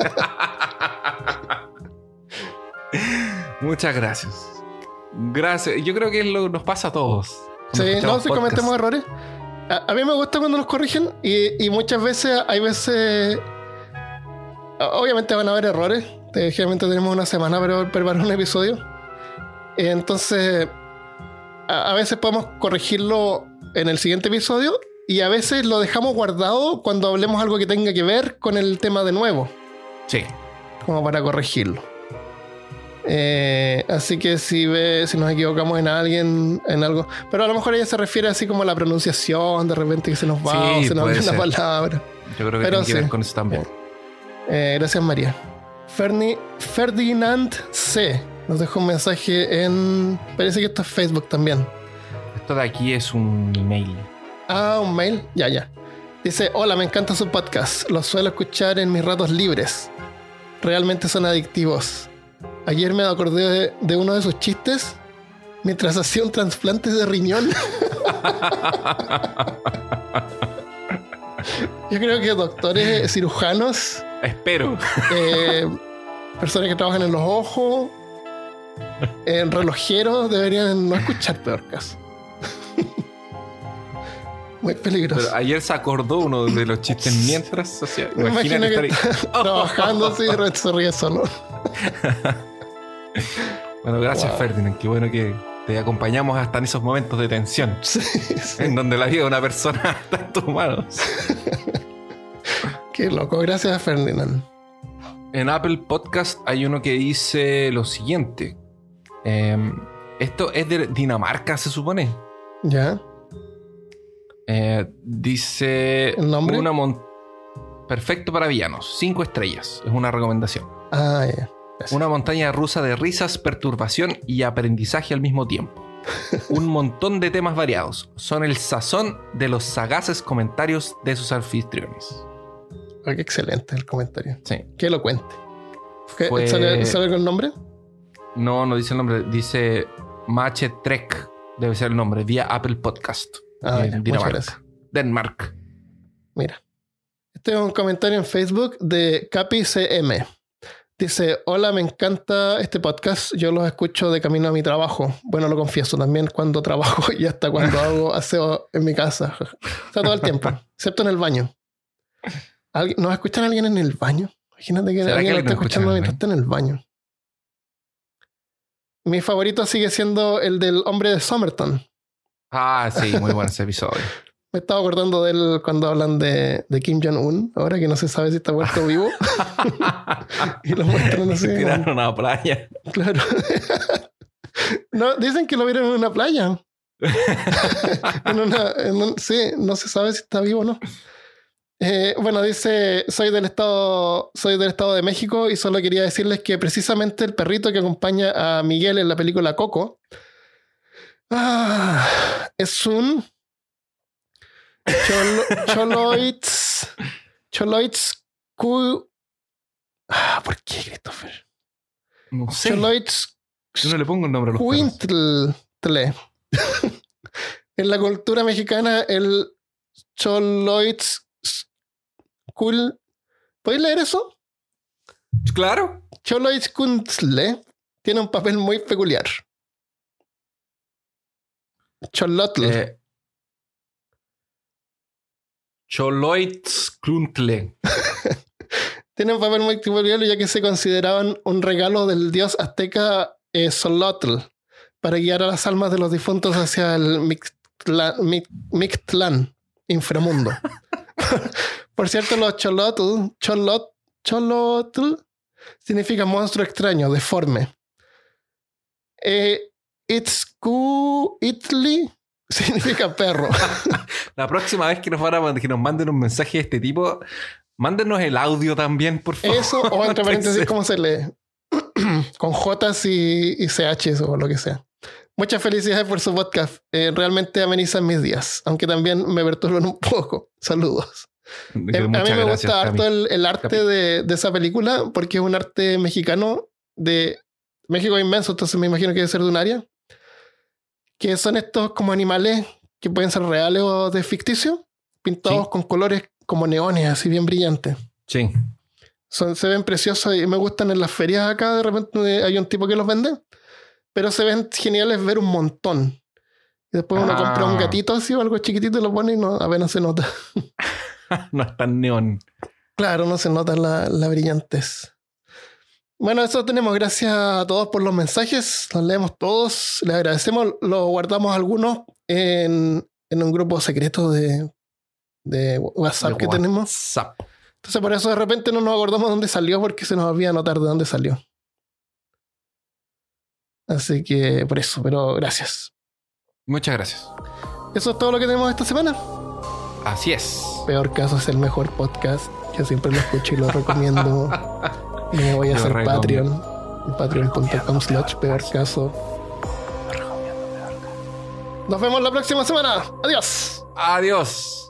Muchas gracias. Gracias. Yo creo que lo, nos pasa a todos. Sí, no, si podcast. cometemos errores. A, a mí me gusta cuando nos corrigen y, y muchas veces, hay veces. Obviamente van a haber errores. Eh, Generalmente tenemos una semana para preparar un episodio. Entonces, a, a veces podemos corregirlo en el siguiente episodio y a veces lo dejamos guardado cuando hablemos algo que tenga que ver con el tema de nuevo, Sí. como para corregirlo. Eh, así que si ve, si nos equivocamos en alguien, en algo, pero a lo mejor ella se refiere así como a la pronunciación, de repente que se nos va Sí, o se nos va una palabra. Yo creo que Pero tiene que ver sí. con eso también. Eh, gracias María. Ferni- Ferdinand C. Nos dejó un mensaje en. Parece que esto es Facebook también. Esto de aquí es un email. Ah, un mail. Ya, ya. Dice: Hola, me encanta su podcast. Los suelo escuchar en mis ratos libres. Realmente son adictivos. Ayer me acordé de, de uno de sus chistes mientras hacía un trasplante de riñón. Yo creo que doctores cirujanos Espero. eh, personas que trabajan en los ojos, en relojeros, deberían no escuchar peor caso. Muy peligroso. Pero ayer se acordó uno de los chistes mientras. O sea, imagina que que estaría- está trabajando así y se ríe solo. Bueno, gracias, Wow. Ferdinand. Qué bueno que te acompañamos hasta en esos momentos de tensión. Sí, sí. En donde la vida de una persona está en tus manos. Qué loco. Gracias, Ferdinand. En Apple Podcast hay uno que dice lo siguiente. Em, esto es de Dinamarca, se supone. ¿Ya? Eh, dice... ¿El nombre? Una Perfecto para villanos. Cinco estrellas. Es una recomendación. Ah, ya. Una montaña rusa de risas, perturbación y aprendizaje al mismo tiempo. Un montón de temas variados. Son el sazón de los sagaces comentarios de sus anfitriones. Ah, qué excelente el comentario. Sí. Qué elocuente. ¿Qué- Fue- ¿Sale, sale con el nombre? No, no dice el nombre. Dice Mache Trek. Debe ser el nombre. Vía Apple Podcast. Ah, en muchas Dinamarca. Denmark. Mira. Este es un comentario en Facebook de Capi CM. Dice, hola, me encanta este podcast. Yo los escucho de camino a mi trabajo. Bueno, lo confieso también cuando trabajo y hasta cuando hago aseo en mi casa. O sea, todo el tiempo, excepto en el baño. ¿Alguien- ¿Nos escuchan alguien en el baño? Imagínate que ¿Será que alguien lo está escuchando mientras está en el baño. Mi favorito sigue siendo el del hombre de Somerton. Ah, sí, muy bueno ese episodio. Me estaba acordando de él cuando hablan de, de Kim Jong-un, ahora que no se sabe si está muerto o vivo. y lo muestran así. Tiraron a una playa. Claro. no, dicen que lo vieron en una playa. en una, en un- sí, no se sabe si está vivo o no. Eh, bueno, dice, soy del estado, soy del estado de México y solo quería decirles que precisamente el perrito que acompaña a Miguel en la película Coco ah, es un Cholo- Choloids Choloids Q ah, ¿por qué Christopher? No sé. Choloids Yo no le pongo el nombre a los. Quintle. en la cultura mexicana, el Choloids Cool. ¿Podéis leer eso? Claro. Choloids Kuntle tiene un papel muy peculiar. Cholotl. Eh, Choloitz Kluntle. Tiene un papel muy peculiar ya que se consideraban un regalo del dios azteca eh, Xolotl para guiar a las almas de los difuntos hacia el Mictlán, Mic- Mictlán, inframundo. Por cierto, los Cholotl, Cholot, Cholotl significa monstruo extraño, deforme. Eh, It's Ku Italy significa perro. La próxima vez que nos, van a, que nos manden un mensaje de este tipo, mándenos el audio también, por favor. Eso, o entre paréntesis, ¿cómo se lee? Con J y, y CH o lo que sea. Muchas felicidades por su podcast. Eh, realmente amenizan mis días, aunque también me perturban un poco. Saludos. Eh, a mí me gusta harto el, el, arte de, de, esa película porque es un arte mexicano de México inmenso, entonces me imagino que debe ser de un área. Que son estos como animales que pueden ser reales o de ficticio, pintados sí. con colores como neones, así bien brillantes. Sí. Son, se ven preciosos y me gustan en las ferias acá. De repente hay un tipo que los vende, pero se ven geniales ver un montón. Y después uno Ah. compra un gatito así o algo chiquitito y lo pone y no, apenas se nota. no es tan neón. Claro, no se nota la, la brillantez. Bueno, eso tenemos. Gracias a todos por los mensajes. Los leemos todos. Les agradecemos. Lo guardamos algunos en, en un grupo secreto de, de WhatsApp De que tenemos. WhatsApp. Entonces, por eso de repente no nos acordamos dónde salió porque se nos olvida anotar de dónde salió. Así que por eso, pero gracias. Muchas gracias. Eso es todo lo que tenemos esta semana. Así es. Peor caso es el mejor podcast. Yo siempre lo escucho y lo recomiendo. Y me voy a hacer. Patreon. Patreon.com slash peor caso. Nos vemos la próxima semana. Adiós. Adiós.